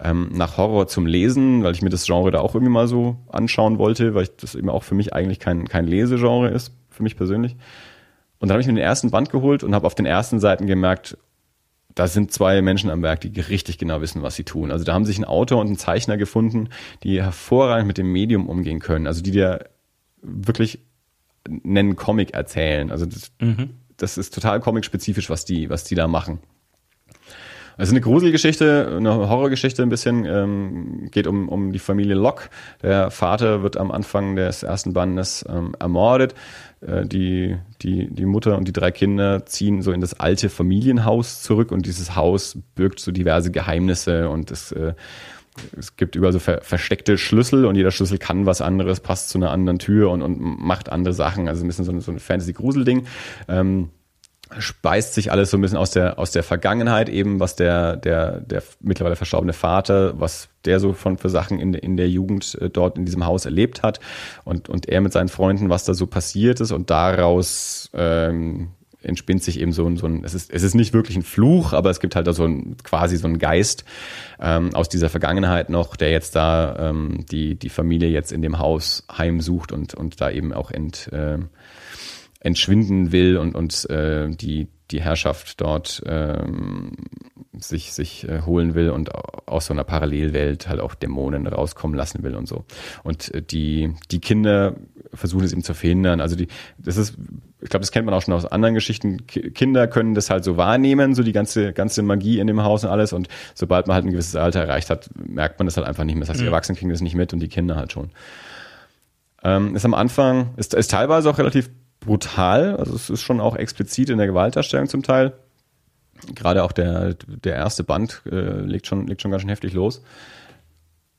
ähm, nach Horror zum Lesen, weil ich mir das Genre da auch irgendwie mal so anschauen wollte, weil ich das eben auch für mich eigentlich kein kein Lesegenre ist, für mich persönlich. Und dann habe ich mir den ersten Band geholt und habe auf den ersten Seiten gemerkt, da sind zwei Menschen am Werk, die richtig genau wissen, was sie tun. Also da haben sich ein Autor und ein Zeichner gefunden, die hervorragend mit dem Medium umgehen können. Also die dir wirklich nennen Comic erzählen. Also das, mhm. das ist total comic-spezifisch, was die, was die da machen. Es ist eine Gruselgeschichte, eine Horrorgeschichte ein bisschen, ähm, geht um, um die Familie Locke. Der Vater wird am Anfang des ersten Bandes ähm, ermordet. Äh, die, die, die Mutter und die drei Kinder ziehen so in das alte Familienhaus zurück und dieses Haus birgt so diverse Geheimnisse und es, äh, es gibt überall so ver versteckte Schlüssel und jeder Schlüssel kann was anderes, passt zu einer anderen Tür und, und macht andere Sachen. Also ein bisschen so ein, so ein Fantasy-Grusel-Ding. Ähm, speist sich alles so ein bisschen aus der aus der Vergangenheit eben, was der der der mittlerweile verstorbene Vater, was der so von für Sachen in in der Jugend äh, dort in diesem Haus erlebt hat. Und und er mit seinen Freunden, was da so passiert ist. Und daraus ähm, entspinnt sich eben so ein, so ein es ist es ist nicht wirklich ein Fluch, aber es gibt halt da so ein quasi so ein Geist ähm, aus dieser Vergangenheit noch, der jetzt da ähm, die die Familie jetzt in dem Haus heimsucht und und da eben auch ent äh, entschwinden will und, und äh, die, die Herrschaft dort ähm, sich, sich äh, holen will und aus so einer Parallelwelt halt auch Dämonen rauskommen lassen will und so. Und äh, die, die Kinder versuchen es ihm zu verhindern. Also die, das ist, ich glaube, das kennt man auch schon aus anderen Geschichten. K Kinder können das halt so wahrnehmen, so die ganze, ganze Magie in dem Haus und alles. Und sobald man halt ein gewisses Alter erreicht hat, merkt man das halt einfach nicht mehr. Das heißt, die mhm. Erwachsenen kriegen das nicht mit und die Kinder halt schon. Ähm, ist am Anfang, ist, ist teilweise auch relativ brutal. Also es ist schon auch explizit in der Gewaltdarstellung zum Teil. Gerade auch der, der erste Band äh, legt, schon, legt schon ganz schön heftig los.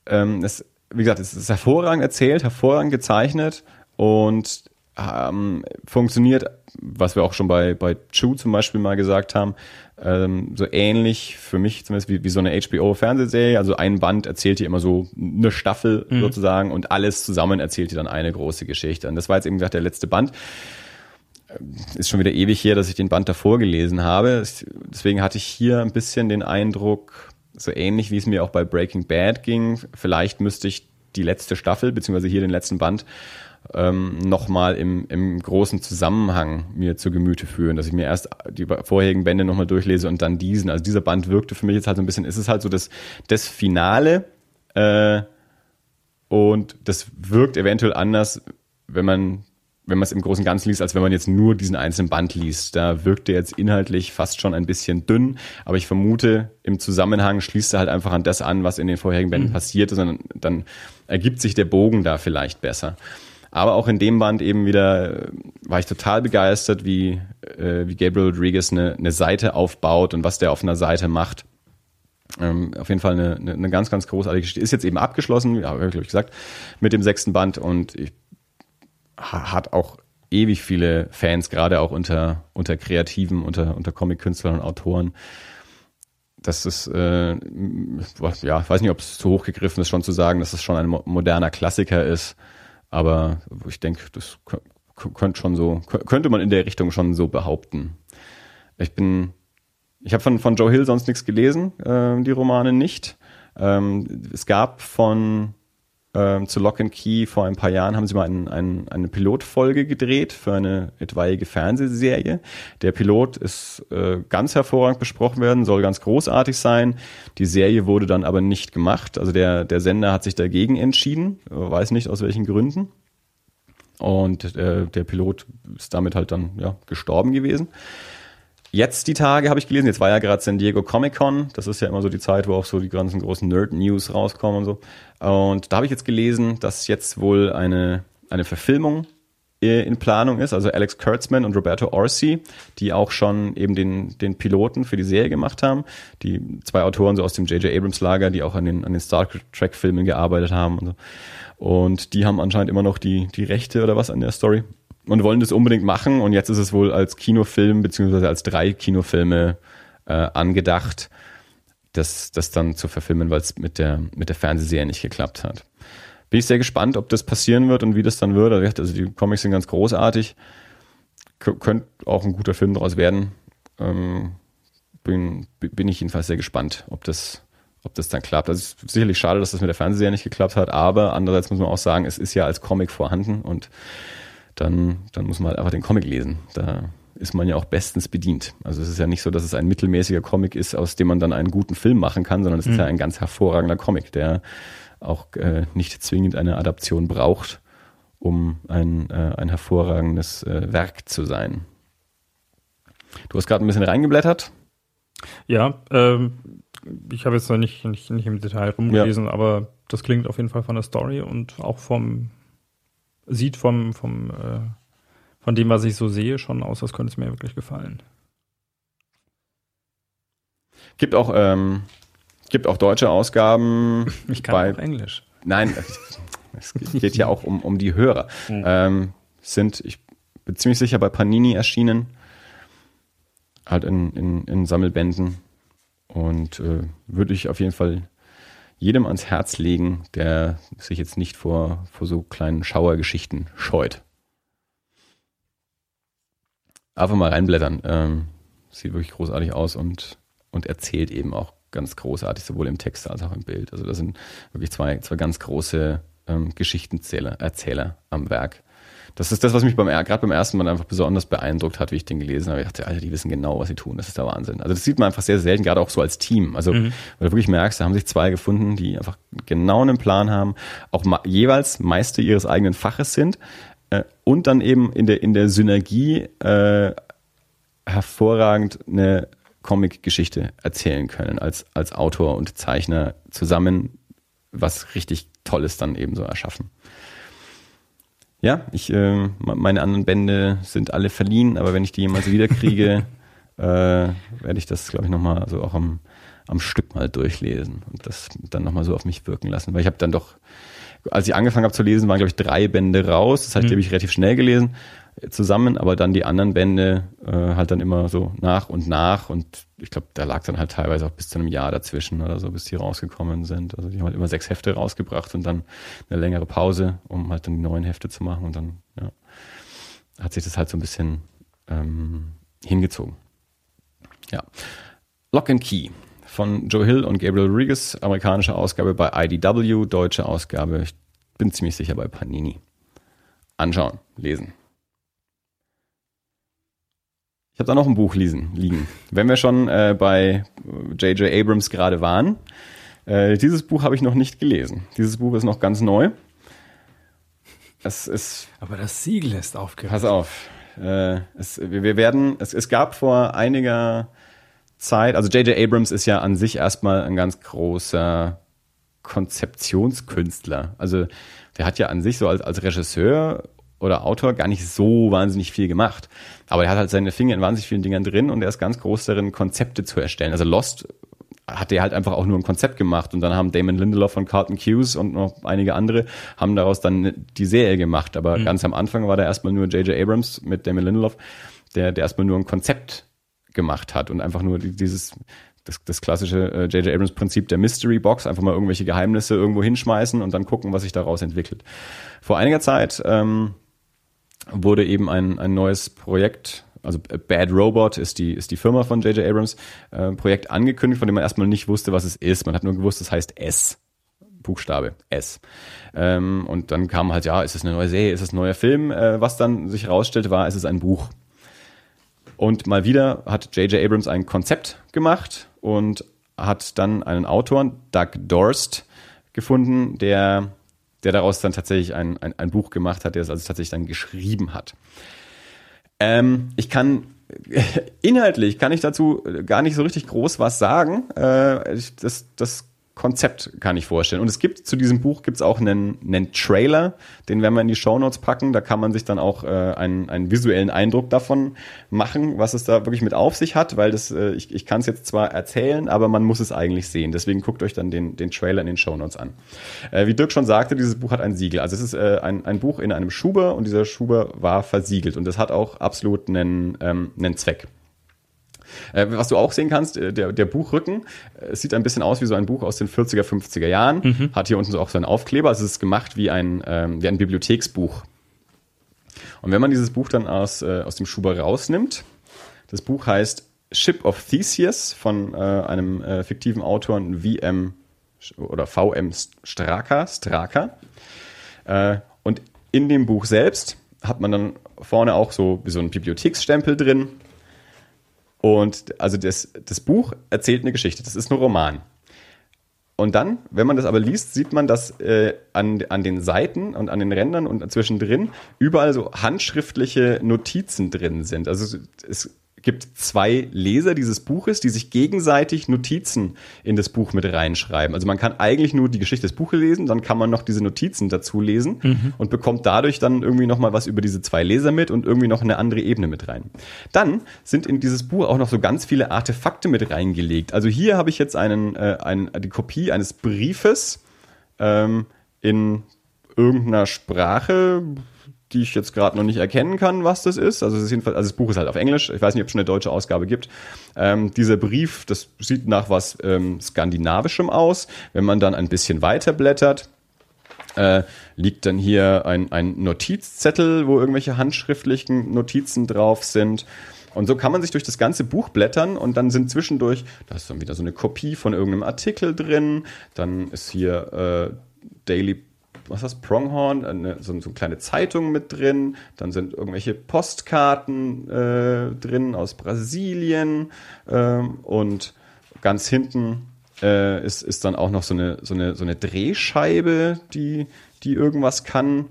Ähm, es, wie gesagt, es ist hervorragend erzählt, hervorragend gezeichnet und ähm, funktioniert, was wir auch schon bei, bei Chu zum Beispiel mal gesagt haben, ähm, so ähnlich für mich zumindest wie, wie so eine HBO-Fernsehserie. Also ein Band erzählt dir immer so eine Staffel mhm. sozusagen und alles zusammen erzählt dir dann eine große Geschichte. Und das war jetzt eben gesagt der letzte Band. Ähm, ist schon wieder ewig her, dass ich den Band davor gelesen habe. Deswegen hatte ich hier ein bisschen den Eindruck, so ähnlich wie es mir auch bei Breaking Bad ging, vielleicht müsste ich die letzte Staffel, beziehungsweise hier den letzten Band, ähm, nochmal im, im großen Zusammenhang mir zu Gemüte führen, dass ich mir erst die vorherigen Bände nochmal durchlese und dann diesen. Also dieser Band wirkte für mich jetzt halt so ein bisschen, ist es halt so das, das Finale äh, und das wirkt eventuell anders, wenn man wenn man es im Großen und Ganzen liest, als wenn man jetzt nur diesen einzelnen Band liest. Da wirkt er jetzt inhaltlich fast schon ein bisschen dünn, aber ich vermute, im Zusammenhang schließt er halt einfach an das an, was in den vorherigen Bänden mhm. passiert ist, und dann ergibt sich der Bogen da vielleicht besser. Aber auch in dem Band eben wieder äh, war ich total begeistert, wie, äh, wie Gabriel Rodriguez eine, eine Seite aufbaut und was der auf einer Seite macht. Ähm, auf jeden Fall eine, eine, eine ganz, ganz großartige Geschichte. Ist jetzt eben abgeschlossen, ja, habe ich gesagt, mit dem sechsten Band und ich, hat auch ewig viele Fans, gerade auch unter, unter Kreativen, unter, unter Comic-Künstlern und Autoren. Das ist, äh, ja, ich weiß nicht, ob es zu hoch gegriffen ist, schon zu sagen, dass es schon ein moderner Klassiker ist. Aber ich denke, das könnte schon so, könnte man in der Richtung schon so behaupten. Ich bin, ich habe von, von Joe Hill sonst nichts gelesen, äh, die Romane nicht. Ähm, es gab von ähm, zu Lock and Key vor ein paar Jahren haben sie mal ein, ein, eine Pilotfolge gedreht für eine etwaige Fernsehserie. Der Pilot ist äh, ganz hervorragend besprochen werden, soll ganz großartig sein. Die Serie wurde dann aber nicht gemacht. Also der, der Sender hat sich dagegen entschieden, weiß nicht aus welchen Gründen. Und äh, der Pilot ist damit halt dann ja, gestorben gewesen. Jetzt die Tage habe ich gelesen, jetzt war ja gerade San Diego Comic Con, das ist ja immer so die Zeit, wo auch so die ganzen großen Nerd-News rauskommen und so. Und da habe ich jetzt gelesen, dass jetzt wohl eine, eine Verfilmung in Planung ist, also Alex Kurtzman und Roberto Orsi, die auch schon eben den, den Piloten für die Serie gemacht haben. Die zwei Autoren so aus dem J.J. Abrams Lager, die auch an den, an den Star Trek Filmen gearbeitet haben und so. Und die haben anscheinend immer noch die, die Rechte oder was an der Story. und wollen das unbedingt machen. Und jetzt ist es wohl als Kinofilm beziehungsweise als drei Kinofilme äh, angedacht, das, das dann zu verfilmen, weil es mit der, mit der Fernsehserie nicht geklappt hat. Bin ich sehr gespannt, ob das passieren wird und wie das dann wird. Also die Comics sind ganz großartig. Könnte auch ein guter Film daraus werden. Ähm, bin, bin ich jedenfalls sehr gespannt, ob das, ob das dann klappt. Also es ist sicherlich schade, dass das mit der Fernsehserie nicht geklappt hat, aber andererseits muss man auch sagen, es ist ja als Comic vorhanden und dann, dann muss man halt einfach den Comic lesen. Da ist man ja auch bestens bedient. Also es ist ja nicht so, dass es ein mittelmäßiger Comic ist, aus dem man dann einen guten Film machen kann, sondern es mhm. ist ja ein ganz hervorragender Comic, der auch äh, nicht zwingend eine Adaption braucht, um ein, äh, ein hervorragendes äh, Werk zu sein. Du hast gerade ein bisschen reingeblättert. Ja, ähm, ich habe jetzt noch nicht, nicht, nicht im Detail rumgelesen, ja. aber das klingt auf jeden Fall von der Story und auch vom, sieht vom, vom äh, von dem, was ich so sehe, schon aus, als könnte es mir wirklich gefallen. Gibt auch, ähm, gibt auch deutsche Ausgaben. [LAUGHS] Ich kann bei, auch Englisch. Nein, [LAUGHS] es geht ja auch um, um die Hörer. Mhm. Ähm, sind, ich bin ziemlich sicher, bei Panini erschienen. Halt in, in, in Sammelbänden. Und äh, würde ich auf jeden Fall jedem ans Herz legen, der sich jetzt nicht vor, vor so kleinen Schauergeschichten scheut. Einfach mal reinblättern. Ähm, sieht wirklich großartig aus und, und erzählt eben auch ganz großartig, sowohl im Text als auch im Bild. Also da sind wirklich zwei, zwei ganz große ähm, Geschichtenzähler, Erzähler am Werk. Das ist das, was mich beim, gerade beim ersten Mal einfach besonders beeindruckt hat, wie ich den gelesen habe. Ich dachte, Alter, die wissen genau, was sie tun. Das ist der Wahnsinn. Also das sieht man einfach sehr selten, gerade auch so als Team. Also, mhm. weil du wirklich merkst, da haben sich zwei gefunden, die einfach genau einen Plan haben, auch jeweils Meister ihres eigenen Faches sind, und dann eben in der, in der Synergie äh, hervorragend eine Comic-Geschichte erzählen können, als, als Autor und Zeichner zusammen was richtig Tolles dann eben so erschaffen. Ja, ich, äh, meine anderen Bände sind alle verliehen, aber wenn ich die jemals wiederkriege, [LAUGHS] äh, werde ich das, glaube ich, nochmal so auch am, am Stück mal durchlesen und das dann nochmal so auf mich wirken lassen, weil ich habe dann doch als ich angefangen habe zu lesen, waren, glaube ich, drei Bände raus. Das heißt, mhm. die habe ich relativ schnell gelesen äh, zusammen, aber dann die anderen Bände äh, halt dann immer so nach und nach und ich glaube, da lag dann halt teilweise auch bis zu einem Jahr dazwischen oder so, bis die rausgekommen sind. Also die haben halt immer sechs Hefte rausgebracht und dann eine längere Pause, um halt dann die neuen Hefte zu machen und dann ja, hat sich das halt so ein bisschen ähm, hingezogen. Ja. Lock and Key von Joe Hill und Gabriel Rodriguez, amerikanische Ausgabe bei IDW, deutsche Ausgabe, ich bin ziemlich sicher bei Panini. Anschauen, lesen. Ich habe da noch ein Buch lesen, liegen. Wenn wir schon äh, bei J.J. Abrams gerade waren, äh, dieses Buch habe ich noch nicht gelesen. Dieses Buch ist noch ganz neu. Es ist. Aber das Siegel ist aufgehört. Pass auf. Äh, es, wir werden, es, es gab vor einiger Zeit, also J.J. Abrams ist ja an sich erstmal ein ganz großer Konzeptionskünstler. Also der hat ja an sich so als, als Regisseur oder Autor gar nicht so wahnsinnig viel gemacht. Aber er hat halt seine Finger in wahnsinnig vielen Dingern drin und er ist ganz groß darin, Konzepte zu erstellen. Also Lost hat er halt einfach auch nur ein Konzept gemacht und dann haben Damon Lindelof und Carlton Hughes und noch einige andere haben daraus dann die Serie gemacht. Aber mhm. ganz am Anfang war da erstmal nur J.J. Abrams mit Damon Lindelof, der, der erstmal nur ein Konzept gemacht hat und einfach nur dieses das, das klassische J.J. Äh, Abrams Prinzip der Mystery Box, einfach mal irgendwelche Geheimnisse irgendwo hinschmeißen und dann gucken, was sich daraus entwickelt. Vor einiger Zeit ähm, wurde eben ein, ein neues Projekt, also Bad Robot ist die, ist die Firma von J.J. Abrams, äh, Projekt angekündigt, von dem man erstmal nicht wusste, was es ist. Man hat nur gewusst, es heißt S. Buchstabe S. Ähm, und dann kam halt, ja, ist es eine neue Serie, ist es ein neuer Film? Äh, was dann sich herausstellte, war, es ist ein Buch. Und mal wieder hat J.J. Abrams ein Konzept gemacht und hat dann einen Autor, Doug Dorst, gefunden, der, der daraus dann tatsächlich ein, ein, ein Buch gemacht hat, der es also tatsächlich dann geschrieben hat. Ähm, ich kann [LAUGHS] inhaltlich kann ich dazu gar nicht so richtig groß was sagen. Äh, das, das Konzept, kann ich vorstellen. Und es gibt zu diesem Buch gibt's auch einen, einen Trailer, den werden wir in die Shownotes packen. Da kann man sich dann auch äh, einen, einen visuellen Eindruck davon machen, was es da wirklich mit auf sich hat, weil das, äh, ich, ich kann es jetzt zwar erzählen, aber man muss es eigentlich sehen. Deswegen guckt euch dann den, den Trailer in den Shownotes an. Äh, wie Dirk schon sagte, dieses Buch hat ein Siegel. Also es ist äh, ein, ein Buch in einem Schuber und dieser Schuber war versiegelt und das hat auch absolut einen, ähm, einen Zweck. Äh, was du auch sehen kannst, äh, der, der Buchrücken äh, sieht ein bisschen aus wie so ein Buch aus den 40er, 50er Jahren. Mhm. Hat hier unten so auch so einen Aufkleber. Also es ist gemacht wie ein, ähm, wie ein Bibliotheksbuch. Und wenn man dieses Buch dann aus, äh, aus dem Schuber rausnimmt, das Buch heißt Ship of Theseus von äh, einem äh, fiktiven Autor VM oder VM Straka, Straka. Äh, und in dem Buch selbst hat man dann vorne auch so wie so einen Bibliotheksstempel drin und also das, das Buch erzählt eine Geschichte, das ist ein Roman. Und dann, wenn man das aber liest, sieht man, dass äh, an, an den Seiten und an den Rändern und zwischendrin überall so handschriftliche Notizen drin sind. Also es gibt zwei Leser dieses Buches, die sich gegenseitig Notizen in das Buch mit reinschreiben. Also man kann eigentlich nur die Geschichte des Buches lesen, dann kann man noch diese Notizen dazu lesen mhm. und bekommt dadurch dann irgendwie noch mal was über diese zwei Leser mit und irgendwie noch eine andere Ebene mit rein. Dann sind in dieses Buch auch noch so ganz viele Artefakte mit reingelegt. Also hier habe ich jetzt einen, äh, einen, die Kopie eines Briefes ähm, in irgendeiner Sprache, die ich jetzt gerade noch nicht erkennen kann, was das ist. Also, ist jedenfalls, also das Buch ist halt auf Englisch. Ich weiß nicht, ob es schon eine deutsche Ausgabe gibt. Ähm, dieser Brief, das sieht nach was ähm, Skandinavischem aus. Wenn man dann ein bisschen weiter blättert, äh, liegt dann hier ein, ein Notizzettel, wo irgendwelche handschriftlichen Notizen drauf sind. Und so kann man sich durch das ganze Buch blättern und dann sind zwischendurch, da ist dann wieder so eine Kopie von irgendeinem Artikel drin, dann ist hier äh, Daily was das, Pronghorn, eine, so, so, eine kleine Zeitung mit drin, dann sind irgendwelche Postkarten äh, drin aus Brasilien ähm, und ganz hinten äh, ist, ist dann auch noch so eine, so eine, so eine Drehscheibe, die, die irgendwas kann.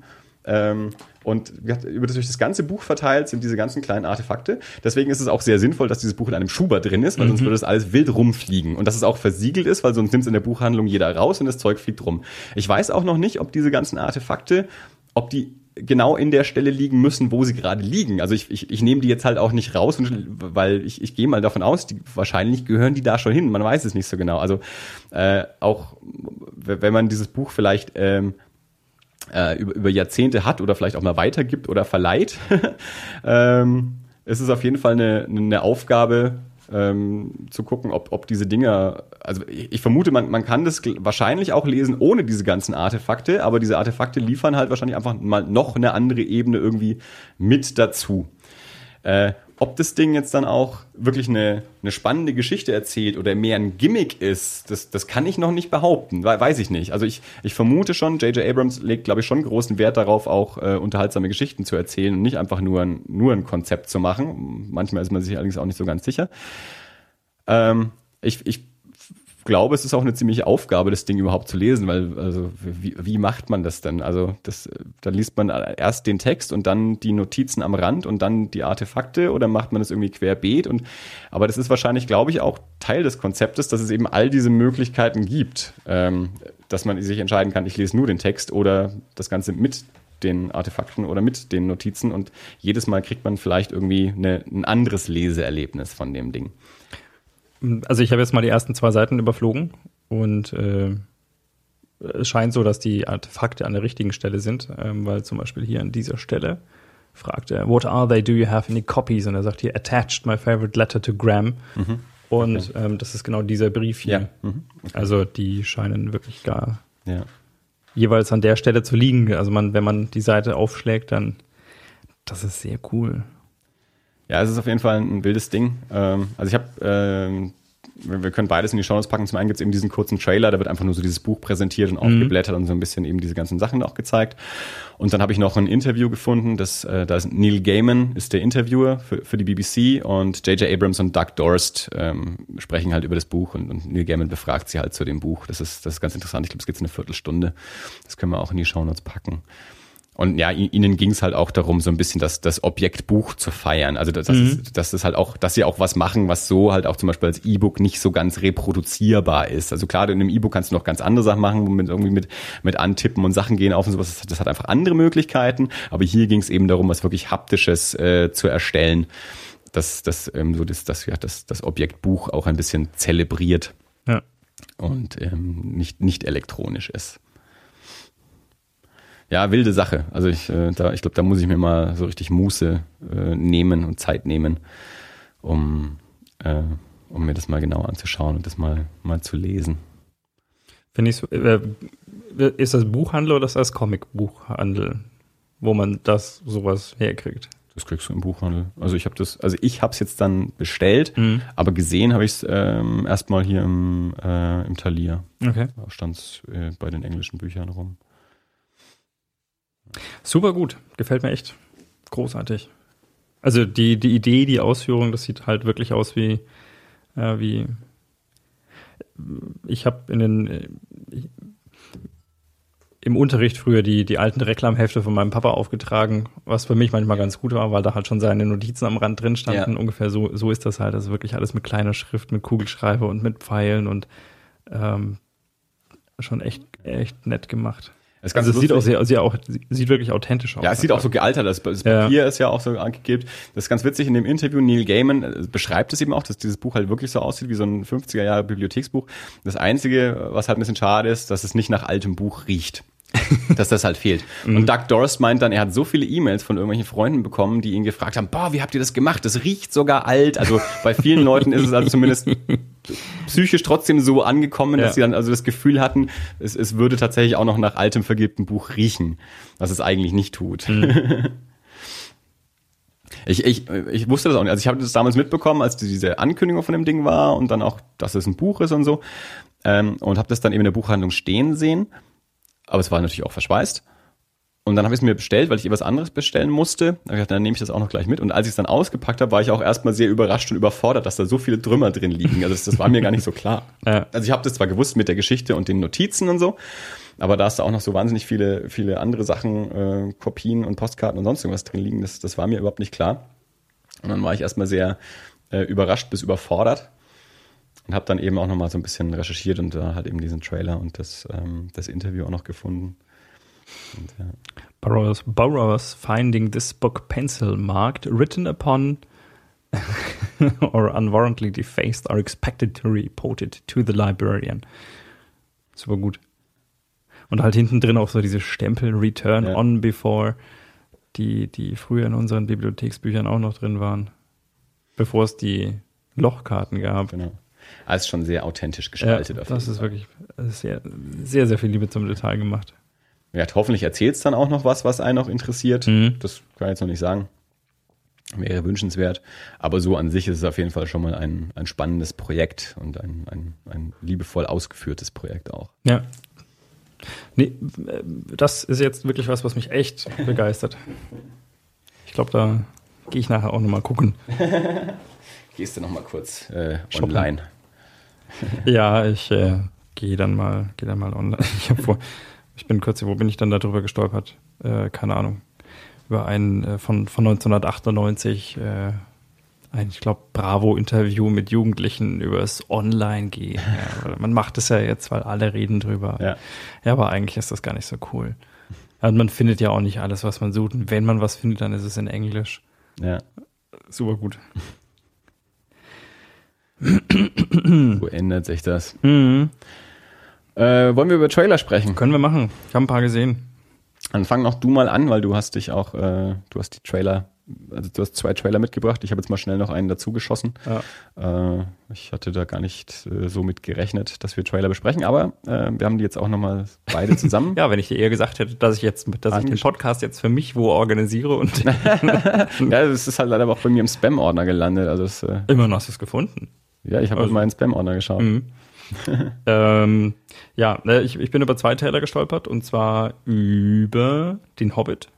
Ähm, und über das, durch das ganze Buch verteilt sind diese ganzen kleinen Artefakte. Deswegen ist es auch sehr sinnvoll, dass dieses Buch in einem Schuber drin ist, weil mhm. sonst würde das alles wild rumfliegen. Und dass es auch versiegelt ist, weil sonst nimmt es in der Buchhandlung jeder raus und das Zeug fliegt rum. Ich weiß auch noch nicht, ob diese ganzen Artefakte, ob die genau in der Stelle liegen müssen, wo sie gerade liegen. Also ich, ich, ich nehme die jetzt halt auch nicht raus, weil ich, ich gehe mal davon aus, die, wahrscheinlich gehören die da schon hin. Man weiß es nicht so genau. Also äh, auch wenn man dieses Buch vielleicht ähm, äh, über, über Jahrzehnte hat oder vielleicht auch mal weitergibt oder verleiht. [LAUGHS] ähm, es ist auf jeden Fall eine, eine Aufgabe, ähm, zu gucken, ob, ob diese Dinger, also ich, ich, vermute, man, man kann das wahrscheinlich auch lesen ohne diese ganzen Artefakte, aber diese Artefakte liefern halt wahrscheinlich einfach mal noch eine andere Ebene irgendwie mit dazu. Äh, ob das Ding jetzt dann auch wirklich eine, eine spannende Geschichte erzählt oder mehr ein Gimmick ist, das, das kann ich noch nicht behaupten. Weiß ich nicht. Also ich, ich vermute schon, J.J. Abrams legt, glaube ich, schon großen Wert darauf, auch äh, unterhaltsame Geschichten zu erzählen und nicht einfach nur ein, nur ein Konzept zu machen. Manchmal ist man sich allerdings auch nicht so ganz sicher. Ähm, ich, ich glaube, es ist auch eine ziemliche Aufgabe, das Ding überhaupt zu lesen, weil, also, wie, wie macht man das denn? Also, das, da liest man erst den Text und dann die Notizen am Rand und dann die Artefakte oder macht man das irgendwie querbeet? Und, aber das ist wahrscheinlich, glaube ich, auch Teil des Konzeptes, dass es eben all diese Möglichkeiten gibt, ähm, dass man sich entscheiden kann, ich lese nur den Text oder das Ganze mit den Artefakten oder mit den Notizen und jedes Mal kriegt man vielleicht irgendwie eine, ein anderes Leseerlebnis von dem Ding. Also ich habe jetzt mal die ersten zwei Seiten überflogen und äh, es scheint so, dass die Artefakte an der richtigen Stelle sind, ähm, weil zum Beispiel hier an dieser Stelle fragt er, what are they, do you have any copies? Und er sagt hier, attached my favorite letter to Graham. Mhm. Und okay. ähm, das ist genau dieser Brief hier. Ja. Mhm. Okay. Also die scheinen wirklich gar ja. jeweils an der Stelle zu liegen. Also man, wenn man die Seite aufschlägt, dann das ist sehr cool. Ja, es ist auf jeden Fall ein wildes Ding. Ähm, also ich habe, ähm, wir können beides in die Show packen. Zum einen gibt es eben diesen kurzen Trailer, da wird einfach nur so dieses Buch präsentiert und mhm. aufgeblättert und so ein bisschen eben diese ganzen Sachen auch gezeigt. Und dann habe ich noch ein Interview gefunden, das, äh, da ist Neil Gaiman, ist der Interviewer für, für die BBC und J.J. Abrams und Doug Dorst ähm, sprechen halt über das Buch und, und Neil Gaiman befragt sie halt zu dem Buch. Das ist, das ist ganz interessant. Ich glaube, es geht eine Viertelstunde. Das können wir auch in die Show Notes packen. Und ja, ihnen ging es halt auch darum, so ein bisschen das, das Objekt Buch zu feiern. Also das, mhm. ist, das ist halt auch, dass sie auch was machen, was so halt auch zum Beispiel als E-Book nicht so ganz reproduzierbar ist. Also klar, in einem E-Book kannst du noch ganz andere Sachen machen, mit irgendwie mit, mit Antippen und Sachen gehen auf und sowas. Das hat einfach andere Möglichkeiten. Aber hier ging es eben darum, was wirklich Haptisches äh, zu erstellen. Dass das, ähm, so das, das, ja, das, das Objekt Buch auch ein bisschen zelebriert. Ja. Und ähm, nicht, nicht elektronisch ist ja, wilde Sache. Also ich, äh, da, ich glaube, da muss ich mir mal so richtig Muße äh, nehmen und Zeit nehmen, um, äh, um mir das mal genau anzuschauen und das mal, mal zu lesen. Finde ich so, äh, ist das Buchhandel oder ist das Comicbuchhandel, wo man das sowas herkriegt? Das kriegst du im Buchhandel. Also ich habe das, also ich habe es jetzt dann bestellt, mhm. aber gesehen habe ich es ähm, erstmal hier im, äh, im Thalia. Okay. Da stand es äh, bei den englischen Büchern rum. Super gut. Gefällt mir echt großartig. Also die, die Idee, die Ausführung, das sieht halt wirklich aus wie, äh, wie ich habe in den ich, im Unterricht früher die, die alten Reklamhefte von meinem Papa aufgetragen, was für mich manchmal ganz gut war, weil da halt schon seine Notizen am Rand drin standen. Ja. Ungefähr so, so ist das halt. Also wirklich alles mit kleiner Schrift, mit Kugelschreiber und mit Pfeilen und ähm, schon echt, echt nett gemacht. Das Ganze also es sieht auch sehr, sehr auch, sieht wirklich authentisch aus. Ja, es sieht auch so gealtert aus. Das Papier ja. ist ja auch so angegeben. Das ist ganz witzig in dem Interview. Neil Gaiman äh, beschreibt es eben auch, dass dieses Buch halt wirklich so aussieht wie so ein 50er Jahre Bibliotheksbuch. Das einzige, was halt ein bisschen schade ist, dass es nicht nach altem Buch riecht. Dass das halt fehlt. [LAUGHS] Und mhm. Doug Doris meint dann, er hat so viele E-Mails von irgendwelchen Freunden bekommen, die ihn gefragt haben, boah, wie habt ihr das gemacht? Das riecht sogar alt. Also bei vielen [LAUGHS] Leuten ist es also zumindest psychisch trotzdem so angekommen, dass ja. sie dann also das Gefühl hatten, es, es würde tatsächlich auch noch nach altem vergilbten Buch riechen, was es eigentlich nicht tut. Mhm. [LAUGHS] Ich, ich, ich wusste das auch nicht. Also ich habe das damals mitbekommen, als diese Ankündigung von dem Ding war und dann auch, dass es ein Buch ist und so. Ähm, und habe das dann eben in der Buchhandlung stehen sehen aber es war natürlich auch verschweißt. Und dann habe ich es mir bestellt, weil ich ihr was anderes bestellen musste. Dann, ich gedacht, dann nehme ich das auch noch gleich mit. Und als ich es dann ausgepackt habe, war ich auch erstmal sehr überrascht und überfordert, dass da so viele Trümmer drin liegen. Also das, das war mir gar nicht so klar. [LAUGHS] Ja. Also ich habe das zwar gewusst mit der Geschichte und den Notizen und so, aber da ist da auch noch so wahnsinnig viele, viele andere Sachen, äh, Kopien und Postkarten und sonst irgendwas drin liegen, das, das war mir überhaupt nicht klar. Und dann war ich erstmal sehr äh, überrascht bis überfordert und habe dann eben auch noch mal so ein bisschen recherchiert und da halt eben diesen Trailer und das, ähm, das Interview auch noch gefunden. Und, ja. Burroughs, Burroughs finding this book pencil marked, written upon [LAUGHS] or unwarrantedly defaced are expected to report it to the librarian. Super gut. Und halt hinten drin auch so diese Stempel Return ja. on before, die, die früher in unseren Bibliotheksbüchern auch noch drin waren. Bevor es die Lochkarten gab. Genau als schon sehr authentisch gestaltet. Ja, das ist wirklich sehr, sehr, sehr viel Liebe zum Detail gemacht. Ja, hoffentlich erzählt es dann auch noch was, was einen auch interessiert. Mhm. Das kann ich jetzt noch nicht sagen. Wäre wünschenswert. Aber so an sich ist es auf jeden Fall schon mal ein, ein spannendes Projekt und ein, ein, ein liebevoll ausgeführtes Projekt auch. Ja. Nee, das ist jetzt wirklich was, was mich echt [LAUGHS] begeistert. Ich glaube, da gehe ich nachher auch nochmal gucken. [LAUGHS] Gehst du nochmal kurz äh, online? [LAUGHS] ja, ich äh, gehe dann mal, gehe dann mal online. [LAUGHS] Ich, vor, ich bin kurz, wo bin ich dann darüber gestolpert? Äh, keine Ahnung. Über einen äh, von, von 1998, äh, ein, ich glaube, Bravo-Interview mit Jugendlichen über das Online-Gehen. Ja, man macht es ja jetzt, weil alle reden drüber. Ja. ja, aber eigentlich ist das gar nicht so cool. Und man findet ja auch nicht alles, was man sucht. Und wenn man was findet, dann ist es in Englisch. Ja. Super gut. [COUGHS] Wo ändert sich das? Mhm. Äh, wollen wir über Trailer sprechen? Können wir machen. Ich habe ein paar gesehen. Dann fang noch du mal an, weil du hast dich auch, äh, du hast die Trailer, also du hast zwei Trailer mitgebracht. Ich habe jetzt mal schnell noch einen dazu geschossen. Ja. Äh, ich hatte da gar nicht äh, so mit gerechnet, dass wir Trailer besprechen, aber äh, wir haben die jetzt auch nochmal beide [LAUGHS] zusammen. ja, wenn ich dir eher gesagt hätte, dass ich jetzt, dass ich den Podcast jetzt für mich wo organisiere und [LAUGHS] ja, das ist halt leider auch bei mir im Spam-Ordner gelandet. Also das, äh, Immer noch hast du es gefunden. Ja, ich habe also, mal in Spam-Ordner geschaut. Mhm. [LAUGHS] ähm, ja, ne, ich, ich bin über zwei Trailer gestolpert und zwar über den Hobbit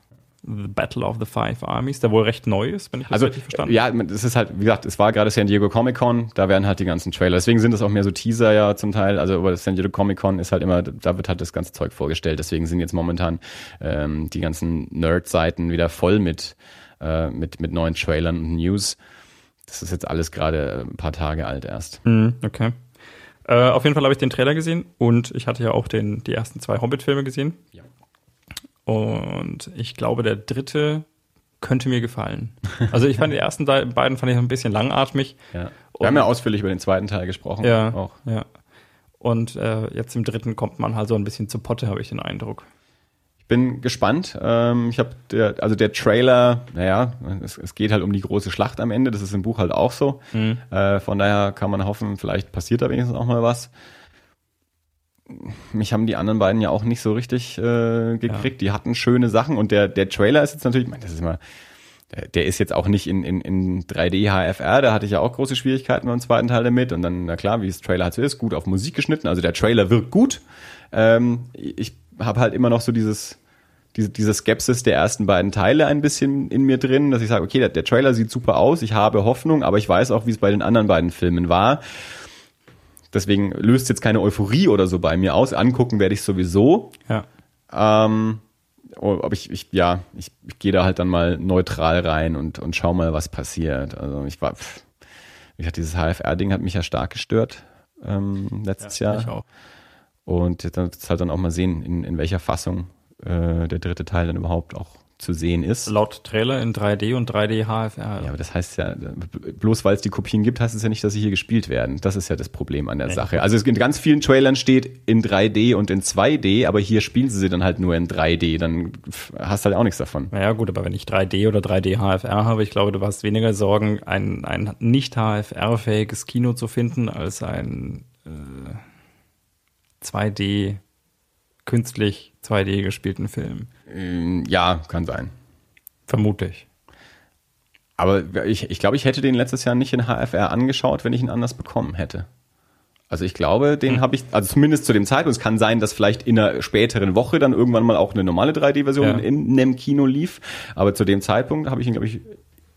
The Battle of the Five Armies, der wohl recht neu ist, wenn ich das Also, richtig verstanden ja, das ist halt, wie gesagt, es war gerade San Diego Comic Con, da werden halt die ganzen Trailer. Deswegen sind das auch mehr so Teaser ja zum Teil. Also, das San Diego Comic Con ist halt immer, da wird halt das ganze Zeug vorgestellt. Deswegen sind jetzt momentan ähm, die ganzen Nerd-Seiten wieder voll mit, äh, mit, mit neuen Trailern und News. Das ist jetzt alles gerade ein paar Tage alt erst. Mhm, okay. Äh, auf jeden Fall habe ich den Trailer gesehen und ich hatte ja auch den, die ersten zwei Hobbit-Filme gesehen. Ja. Und ich glaube, der dritte könnte mir gefallen. Also ich fand die ersten beiden fand ich ein bisschen langatmig. Ja. Wir haben ja ausführlich über den zweiten Teil gesprochen. Ja, Auch. ja. Und äh, jetzt im dritten kommt man halt so ein bisschen zu Potte, habe ich den Eindruck. Ich bin gespannt. Ähm, ich habe der, also der Trailer, naja, es, es geht halt um die große Schlacht am Ende. Das ist im Buch halt auch so. Äh, von daher kann man hoffen, vielleicht passiert da wenigstens auch mal was. Mich haben die anderen beiden ja auch nicht so richtig äh, gekriegt. Die hatten schöne Sachen und der, der Trailer ist jetzt natürlich, ich meine, das ist immer, der- der ist jetzt auch nicht in, in, in 3D HFR, da hatte ich ja auch große Schwierigkeiten beim zweiten Teil damit. Und dann, na klar, wie es Trailer halt so ist, gut auf Musik geschnitten. Also der Trailer wirkt gut. Ähm, ich habe halt immer noch so dieses, diese, diese Skepsis der ersten beiden Teile ein bisschen in mir drin, dass ich sage, okay, der, der Trailer sieht super aus, ich habe Hoffnung, aber ich weiß auch, wie es bei den anderen beiden Filmen war. Deswegen löst jetzt keine Euphorie oder so bei mir aus. Angucken werde ich sowieso. Ja. Ähm, ob ich, ich ja, ich, ich gehe da halt dann mal neutral rein und, und schau mal, was passiert. Also ich war, pff, wie gesagt, dieses HFR-Ding hat mich ja stark gestört ähm, letztes Jahr. Ich auch. Und dann wird's halt dann auch mal sehen, in, in welcher Fassung äh, der dritte Teil dann überhaupt auch zu sehen ist. Laut Trailer in 3D und 3D HFR. Ja, aber das heißt ja, bloß weil es die Kopien gibt, heißt es ja nicht, dass sie hier gespielt werden. Das ist ja das Problem an der Sache. Also es in ganz vielen Trailern steht in 3D und in 2D, aber hier spielen sie sie dann halt nur in 3D. Dann hast du halt auch nichts davon. Naja, gut, aber wenn ich 3D oder 3D HFR habe, ich glaube, du hast weniger Sorgen, ein, ein nicht HFR-fähiges Kino zu finden, als ein äh, 2D, künstlich 2D gespielten Film. Ähm, ja, kann sein. Vermutlich. Aber ich, ich glaube, ich hätte den letztes Jahr nicht in HFR angeschaut, wenn ich ihn anders bekommen hätte. Also ich glaube, den Hm. habe ich, also zumindest zu dem Zeitpunkt, es kann sein, dass vielleicht in einer späteren Woche dann irgendwann mal auch eine normale 3D-Version Ja. in einem Kino lief. Aber zu dem Zeitpunkt habe ich ihn, glaube ich,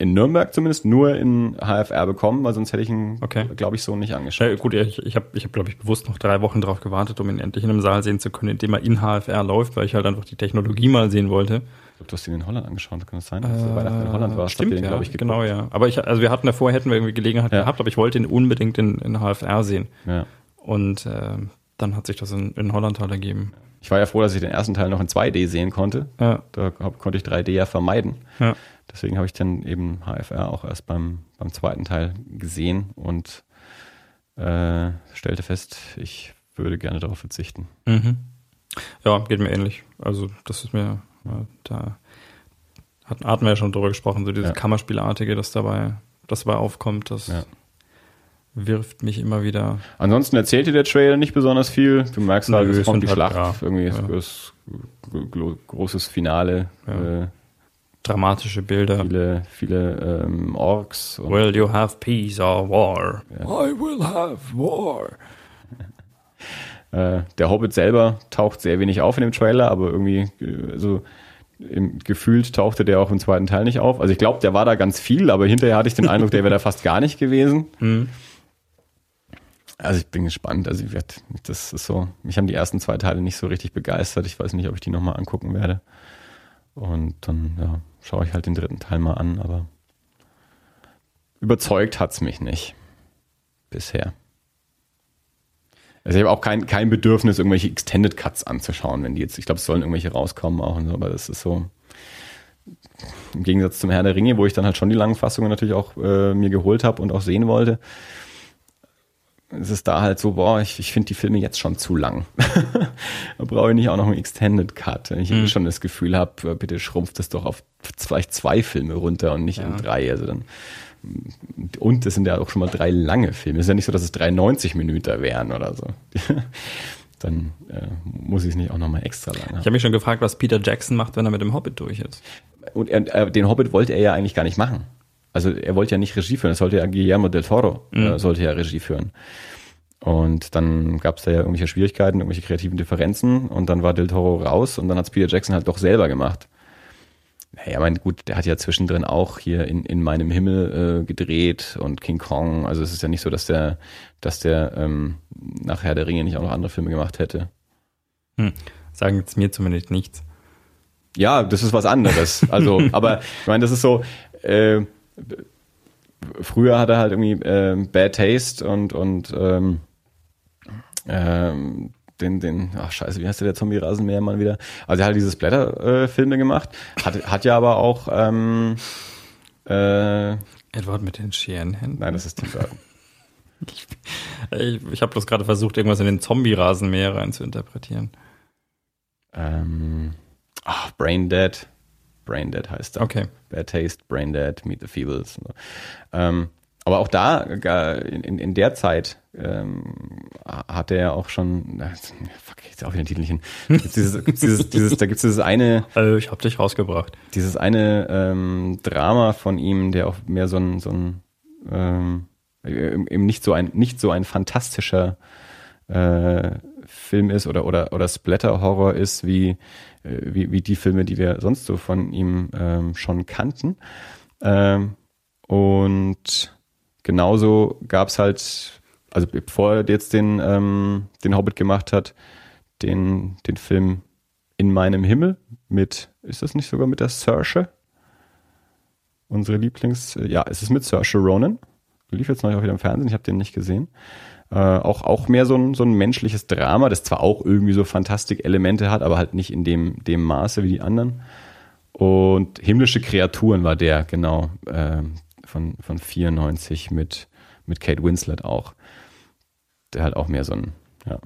in Nürnberg zumindest nur in HFR bekommen, weil sonst hätte ich ihn, Okay. glaube ich, so nicht angeschaut. Ja, gut, ich, ich habe, ich hab, glaube ich, bewusst noch drei Wochen drauf gewartet, um ihn endlich in einem Saal sehen zu können, in dem er in HFR läuft, weil ich halt einfach die Technologie mal sehen wollte. Ich glaube, du hast ihn in Holland angeschaut, kann das sein? Dass du Weihnachten in Holland warst, Äh, Stimmt, den, ja, glaube ich, geguckt. genau, ja. Aber ich, also wir hatten davor, hätten wir irgendwie Gelegenheit Ja. gehabt, aber ich wollte ihn unbedingt in, in HFR sehen. Ja. Und äh, dann hat sich das in, in Holland halt ergeben. Ich war ja froh, dass ich den ersten Teil noch in 2D sehen konnte. Ja, Da konnte ich 3D ja vermeiden. ja. Deswegen habe ich dann eben HFR auch erst beim, beim zweiten Teil gesehen und äh, stellte fest, ich würde gerne darauf verzichten. Mhm. Ja, geht mir ähnlich. Also das ist mir, da hatten, hatten wir ja schon drüber gesprochen, so dieses Ja. Kammerspielartige, das dabei, das dabei aufkommt, das Ja. wirft mich immer wieder. Ansonsten erzählte der Trailer nicht besonders viel. Du merkst halt, Nö, es kommt die halt, Schlacht, ja, irgendwie ja. gro- großes Finale, äh, Dramatische Bilder. viele, viele ähm, Orks. Und, Will you have peace or war? Ja. I will have war. [LAUGHS] Äh, der Hobbit selber taucht sehr wenig auf in dem Trailer, aber irgendwie äh, so im, gefühlt tauchte der auch im zweiten Teil nicht auf. Also ich glaube, der war da ganz viel, aber hinterher hatte ich den Eindruck, der wäre da [LAUGHS] fast gar nicht gewesen. Mhm. Also ich bin gespannt. Also ich werd, das ist so, mich haben die ersten zwei Teile nicht so richtig begeistert. Ich weiß nicht, ob ich die nochmal angucken werde. Und dann ja, schaue ich halt den dritten Teil mal an, aber überzeugt hat's mich nicht. Bisher. Also ich habe auch kein, kein Bedürfnis, irgendwelche Extended Cuts anzuschauen, wenn die jetzt, ich glaube, es sollen irgendwelche rauskommen auch und so, aber das ist so, im Gegensatz zum Herr der Ringe, wo ich dann halt schon die langen Fassungen natürlich auch äh, mir geholt habe und auch sehen wollte, es ist da halt so, boah, ich, ich finde die Filme jetzt schon zu lang. [LAUGHS] da brauche ich nicht auch noch einen Extended Cut. Wenn ich eh schon das Gefühl habe, bitte schrumpft es doch auf vielleicht zwei Filme runter und nicht in Ja. drei. Also dann und es sind ja auch schon mal drei lange Filme. Es ist ja nicht so, dass es 93 Minuten wären oder so. [LAUGHS] Dann äh, muss ich es nicht auch nochmal extra lang Ich haben. habe mich schon gefragt, was Peter Jackson macht, wenn er mit dem Hobbit durch ist. Und er, äh, den Hobbit wollte er ja eigentlich gar nicht machen. Also er wollte ja nicht Regie führen, es sollte ja Guillermo del Toro äh, sollte ja Regie führen. Und dann gab es da ja irgendwelche Schwierigkeiten, irgendwelche kreativen Differenzen und dann war del Toro raus und dann hat Peter Jackson halt doch selber gemacht. Naja, mein gut, der hat ja zwischendrin auch hier in, in meinem Himmel äh, gedreht und King Kong. Also es ist ja nicht so, dass der, dass der ähm, nach Herr der Ringe nicht auch noch andere Filme gemacht hätte. Hm. Sagen jetzt mir zumindest nichts. Ja, das ist was anderes. Also, [LAUGHS] aber ich meine, das ist so. Äh, früher hat er halt irgendwie äh, Bad Taste und und ähm, ähm, den, den, ach scheiße, wie heißt der, der Zombie-Rasenmähermann wieder? Also er hat diese Splatter-Filme gemacht, hat, hat ja aber auch ähm, äh, Edward mit den Scherenhänden? Nein, das ist Tim Burton. [LAUGHS] ich ich, ich habe bloß gerade versucht, irgendwas in den Zombie-Rasenmäher rein zu interpretieren. Ähm, ach, Brain Dead. Brain Dead heißt er. Okay. Bad Taste, Brain Dead, Meet the Feebles. Ähm, aber auch da, in, in der Zeit, ähm, hat er ja auch schon, fuck, jetzt auch wieder den Titel nicht hin. Gibt's dieses, gibt's dieses, [LAUGHS] dieses, da gibt's dieses eine. Also ich hab dich rausgebracht. Dieses eine ähm, Drama von ihm, der auch mehr so ein, so ein ähm, eben nicht so ein, nicht so ein fantastischer äh, Film ist oder, oder, oder Splatter-Horror ist, wie, äh, wie, wie die Filme, die wir sonst so von ihm ähm, schon kannten. Ähm, und genauso gab's halt, also bevor er jetzt den, ähm, den Hobbit gemacht hat, den, den Film In meinem Himmel mit, ist das nicht sogar mit der Saoirse? Unsere Lieblings, ja, es ist mit Saoirse Ronan. Lief jetzt noch wieder im Fernsehen, ich habe den nicht gesehen. Äh, auch, auch mehr so ein, so ein menschliches Drama, das zwar auch irgendwie so Fantastik-Elemente hat, aber halt nicht in dem, dem Maße wie die anderen. Und Himmlische Kreaturen war der, genau, äh, von, von 94 mit, mit Kate Winslet auch. Der halt auch mehr so ein, ja,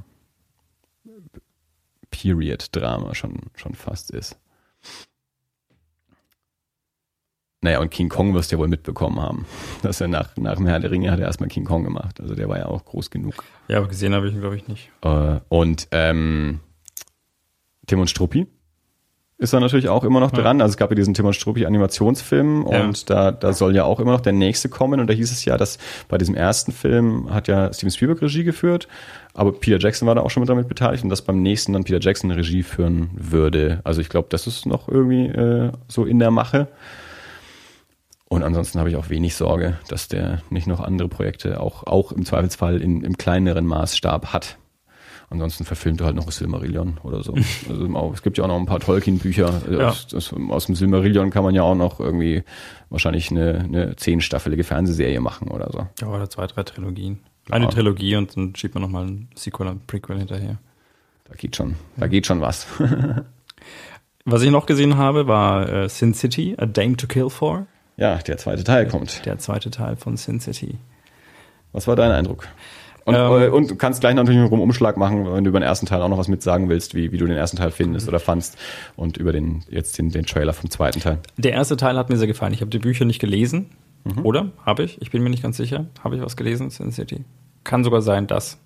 Period-Drama schon, schon fast ist. Naja, und King Kong wirst du ja wohl mitbekommen haben. Dass er nach, nach dem Herr der Ringe hat er erstmal King Kong gemacht. Also der war ja auch groß genug. Ja, aber gesehen habe ich ihn, glaube ich, nicht. Äh, und ähm, Tim und Struppi ist da natürlich auch immer noch ja. dran. Also es gab ja diesen Tim und Struppi Animationsfilm ja. und da, da soll ja auch immer noch der nächste kommen. Und da hieß es ja, dass bei diesem ersten Film hat ja Steven Spielberg Regie geführt, aber Peter Jackson war da auch schon mit damit beteiligt und dass beim nächsten dann Peter Jackson Regie führen würde. Also ich glaube, das ist noch irgendwie äh, so in der Mache. Und ansonsten habe ich auch wenig Sorge, dass der nicht noch andere Projekte auch, auch im Zweifelsfall in, im kleineren Maßstab hat. Ansonsten verfilmt er halt noch Silmarillion oder so. [LAUGHS] Also es gibt ja auch noch ein paar Tolkien-Bücher. Ja. Aus, aus, dem Silmarillion kann man ja auch noch irgendwie wahrscheinlich eine, eine zehnstaffelige Fernsehserie machen oder so. Ja, oder zwei, drei Trilogien. Eine ja. Trilogie und dann schiebt man nochmal ein Sequel und Prequel hinterher. Da geht schon, da geht schon was. [LAUGHS] was ich noch gesehen habe, war äh, Sin City, A Dame to Kill For. Ja, der zweite Teil kommt. Der zweite Teil von Sin City. Was war dein Eindruck? Und, ähm, äh, und du kannst gleich natürlich einen Umschlag machen, wenn du über den ersten Teil auch noch was mit sagen willst, wie, wie du den ersten Teil findest oder fandst und über den jetzt den, den Trailer vom zweiten Teil. Der erste Teil hat mir sehr gefallen. Ich habe die Bücher nicht gelesen, mhm. oder? Habe ich? Ich bin mir nicht ganz sicher. Habe ich was gelesen, Sin City? Kann sogar sein, dass.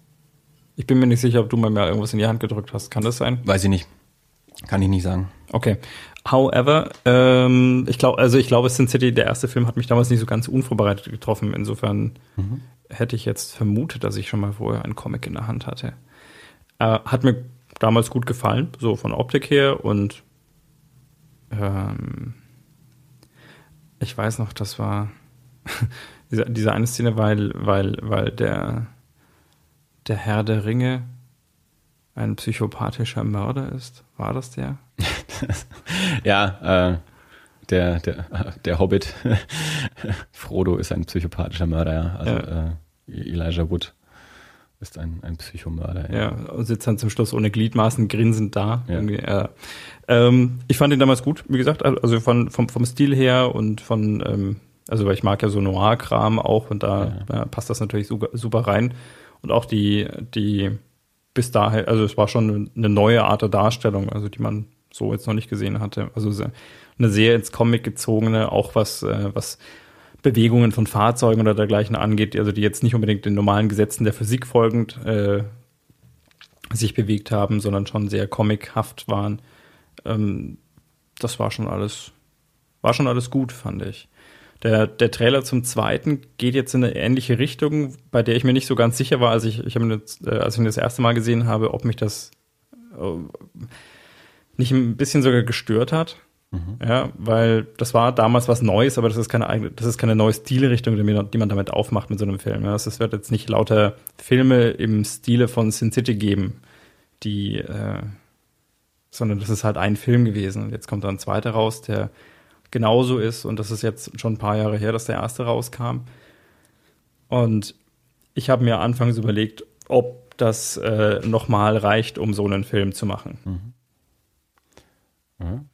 Ich bin mir nicht sicher, ob du mal irgendwas in die Hand gedrückt hast. Kann das sein? Weiß ich nicht. Kann ich nicht sagen. Okay. However, ähm, ich glaube, also ich glaube, Sin City, der erste Film, hat mich damals nicht so ganz unvorbereitet getroffen. Insofern mhm. hätte ich jetzt vermutet, dass ich schon mal vorher einen Comic in der Hand hatte. Äh, hat mir damals gut gefallen, so von Optik her und ähm, ich weiß noch, das war [LAUGHS] diese, diese eine Szene, weil, weil, weil der, der Herr der Ringe ein psychopathischer Mörder ist. War das der? [LAUGHS] ja, äh, der, der, [LAUGHS] der Hobbit, [LAUGHS] Frodo ist ein psychopathischer Mörder, ja. Also ja. Äh, Elijah Wood ist ein, ein Psychomörder. Ja. ja, sitzt dann zum Schluss ohne Gliedmaßen grinsend da. Ja. Äh, ähm, ich fand ihn damals gut, wie gesagt, also von, vom, vom Stil her und von, ähm, also weil ich mag ja so Noir-Kram auch und da ja. passt das natürlich super, super rein. Und auch die, die bis dahin, also es war schon eine neue Art der Darstellung, also die man so jetzt noch nicht gesehen hatte. Also eine sehr ins Comic gezogene, auch was, äh, was Bewegungen von Fahrzeugen oder dergleichen angeht, also die jetzt nicht unbedingt den normalen Gesetzen der Physik folgend äh, sich bewegt haben, sondern schon sehr comichaft waren. Ähm, das war schon alles, war schon alles gut, fand ich. Der, der Trailer zum zweiten geht jetzt in eine ähnliche Richtung, bei der ich mir nicht so ganz sicher war, als ich, ich habe äh, als ich ihn das erste Mal gesehen habe, ob mich das äh, nicht ein bisschen sogar gestört hat. Mhm. Ja, weil das war damals was Neues, aber das ist keine eigene, das ist keine neue Stilrichtung, die man, damit aufmacht mit so einem Film. Ja, es wird jetzt nicht lauter Filme im Stile von Sin City geben, die, äh, sondern das ist halt ein Film gewesen. Und jetzt kommt dann ein zweiter raus, der genauso ist. Und das ist jetzt schon ein paar Jahre her, dass der erste rauskam. Und ich habe mir anfangs überlegt, ob das äh, nochmal reicht, um so einen Film zu machen. Mhm.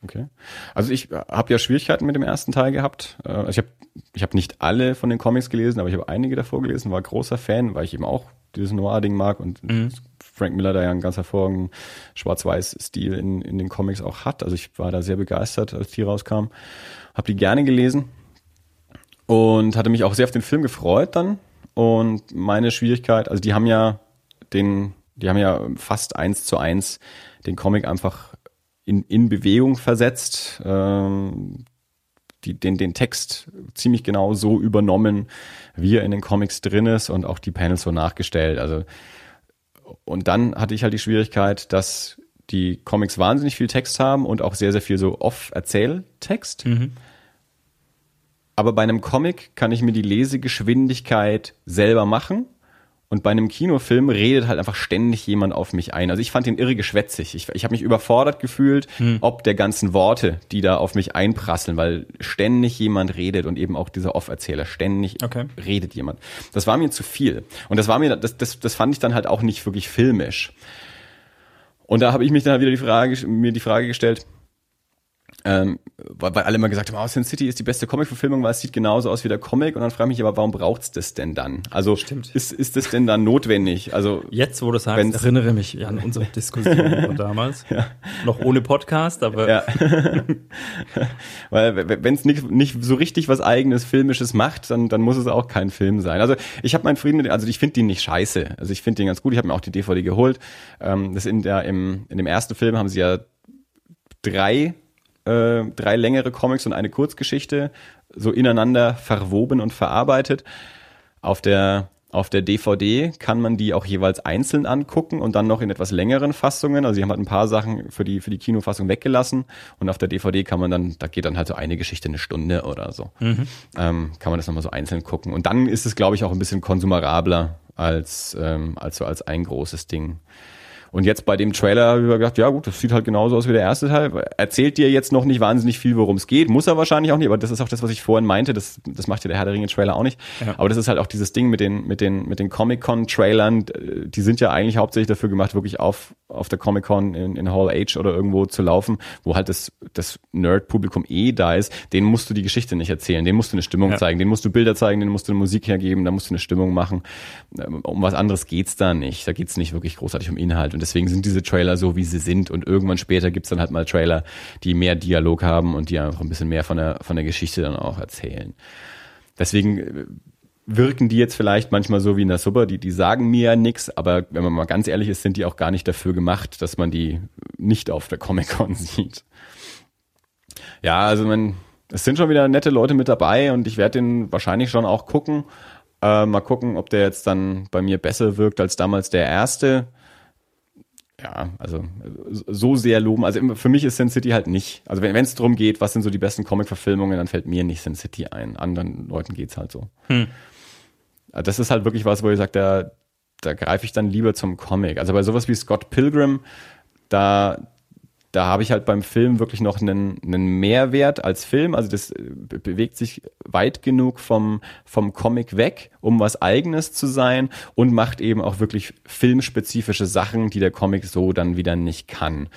Okay. Also ich äh, habe ja Schwierigkeiten mit dem ersten Teil gehabt. Äh, also ich habe ich hab nicht alle von den Comics gelesen, aber ich habe einige davor gelesen, war großer Fan, weil ich eben auch dieses Noir-Ding mag und mhm. Frank Miller da ja einen ganz hervorragenden Schwarz-Weiß-Stil in, in den Comics auch hat. Also ich war da sehr begeistert, als die rauskam. Habe die gerne gelesen und hatte mich auch sehr auf den Film gefreut dann. Und meine Schwierigkeit, also die haben ja den, die haben ja fast eins zu eins den Comic einfach in, in Bewegung versetzt, ähm, die, den, den Text ziemlich genau so übernommen, wie er in den Comics drin ist und auch die Panels so nachgestellt. Also und dann hatte ich halt die Schwierigkeit, dass die Comics wahnsinnig viel Text haben und auch sehr, sehr viel so Off-Erzähltext. Mhm. Aber bei einem Comic kann ich mir die Lesegeschwindigkeit selber machen und bei einem Kinofilm redet halt einfach ständig jemand auf mich ein. Also ich fand den irre geschwätzig. Ich, ich habe mich überfordert gefühlt, hm. ob der ganzen Worte, die da auf mich einprasseln, weil ständig jemand redet und eben auch dieser Off-Erzähler, ständig okay. redet jemand. Das war mir zu viel. Und das war mir, das, das, das fand ich dann halt auch nicht wirklich filmisch. Und da habe ich mich dann halt wieder die Frage, mir die Frage gestellt, ähm, weil, weil alle immer gesagt haben, oh, Sin City ist die beste Comic-Verfilmung, weil es sieht genauso aus wie der Comic. Und dann frage ich mich aber, warum braucht's das denn dann? Also Stimmt. ist ist das denn dann notwendig? Also jetzt, wo du sagst, erinnere mich an unsere Diskussion [LAUGHS] von damals. Ja. Noch ohne Podcast, aber ja. [LAUGHS] weil wenn es nicht nicht so richtig was eigenes filmisches macht, dann dann muss es auch kein Film sein. Also ich habe meinen Frieden mit, also ich finde den nicht scheiße. Also ich finde den ganz gut. Ich habe mir auch die DVD geholt. Ähm, das in der im in dem ersten Film haben sie ja drei äh, drei längere Comics und eine Kurzgeschichte so ineinander verwoben und verarbeitet. Auf der auf der DVD kann man die auch jeweils einzeln angucken und dann noch in etwas längeren Fassungen. Also sie haben halt ein paar Sachen für die, für die Kinofassung weggelassen und auf der DVD kann man dann, da geht dann halt so eine Geschichte eine Stunde oder so. Mhm. Ähm, kann man das nochmal so einzeln gucken. Und dann ist es, glaube ich, auch ein bisschen konsumerabler als, ähm, als so als ein großes Ding. Und jetzt bei dem Trailer habe ich gedacht, ja gut, das sieht halt genauso aus wie der erste Teil. Erzählt dir jetzt noch nicht wahnsinnig viel, worum es geht. Muss er wahrscheinlich auch nicht, aber das ist auch das, was ich vorhin meinte. Das, das macht ja der Herr der Ringe Trailer auch nicht. Ja. Aber das ist halt auch dieses Ding mit den, mit den, mit den Comic-Con-Trailern. Die sind ja eigentlich hauptsächlich dafür gemacht, wirklich auf, auf der Comic-Con in, in Hall H oder irgendwo zu laufen, wo halt das, das Nerd-Publikum eh da ist. Den musst du die Geschichte nicht erzählen. Den musst du eine Stimmung ja. zeigen. Den musst du Bilder zeigen. Den musst du eine Musik hergeben. Da musst du eine Stimmung machen. Um was anderes geht's da nicht. Da geht's nicht wirklich großartig um Inhalt. Und deswegen sind diese Trailer so, wie sie sind. Und irgendwann später gibt's dann halt mal Trailer, die mehr Dialog haben und die einfach ein bisschen mehr von der, von der Geschichte dann auch erzählen. Deswegen äh, wirken die jetzt vielleicht manchmal so wie in der Suppe, die, die sagen mir ja nichts, aber wenn man mal ganz ehrlich ist, sind die auch gar nicht dafür gemacht, dass man die nicht auf der Comic-Con [LAUGHS] sieht. Ja, also man, es sind schon wieder nette Leute mit dabei und ich werde den wahrscheinlich schon auch gucken. Äh, mal gucken, ob der jetzt dann bei mir besser wirkt als damals der erste ja, also so sehr loben. Also für mich ist Sin City halt nicht. Also wenn es darum geht, was sind so die besten Comic-Verfilmungen, dann fällt mir nicht Sin City ein. Anderen Leuten geht's halt so. Hm. Das ist halt wirklich was, wo ich sage, da, da greife ich dann lieber zum Comic. Also bei sowas wie Scott Pilgrim, da, da habe ich halt beim Film wirklich noch einen, einen Mehrwert als Film. Also das äh, bewegt sich weit genug vom, vom Comic weg, um was eigenes zu sein und macht eben auch wirklich filmspezifische Sachen, die der Comic so dann wieder nicht kann.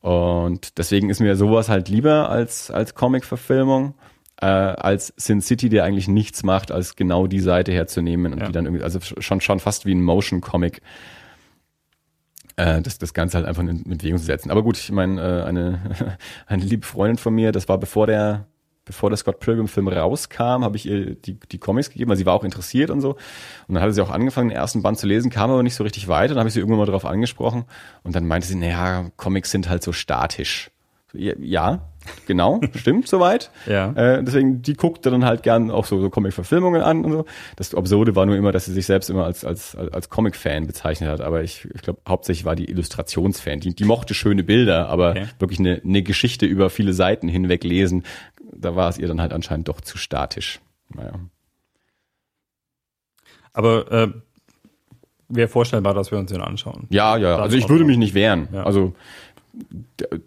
Und deswegen ist mir sowas halt lieber als, als Comic-Verfilmung. Äh, als Sin City, der eigentlich nichts macht, als genau die Seite herzunehmen und ja. die dann irgendwie, also schon, schon fast wie ein Motion-Comic äh, das, das Ganze halt einfach in, Bewegung zu setzen. Aber gut, ich meine, äh, eine, [LAUGHS] eine liebe Freundin von mir, das war bevor der bevor der Scott Pilgrim-Film rauskam, habe ich ihr die, die Comics gegeben, weil sie war auch interessiert und so. Und dann hatte sie auch angefangen, den ersten Band zu lesen, kam aber nicht so richtig weiter. Dann habe ich sie irgendwann mal darauf angesprochen und dann meinte sie, naja, Comics sind halt so statisch. Ja, genau, [LAUGHS] stimmt soweit. Ja. Äh, deswegen, die guckte dann halt gern auch so, so Comic-Verfilmungen an und so. Das Absurde war nur immer, dass sie sich selbst immer als, als, als Comic-Fan bezeichnet hat. Aber ich, ich glaube, hauptsächlich war die Illustrationsfan. Die, die mochte schöne Bilder, aber Okay. wirklich eine, eine Geschichte über viele Seiten hinweg lesen, da war es ihr dann halt anscheinend doch zu statisch. Naja. Aber äh, wäre vorstellbar, dass wir uns den anschauen. Ja, ja, Das also ich würde mich nicht wehren. Ja. Also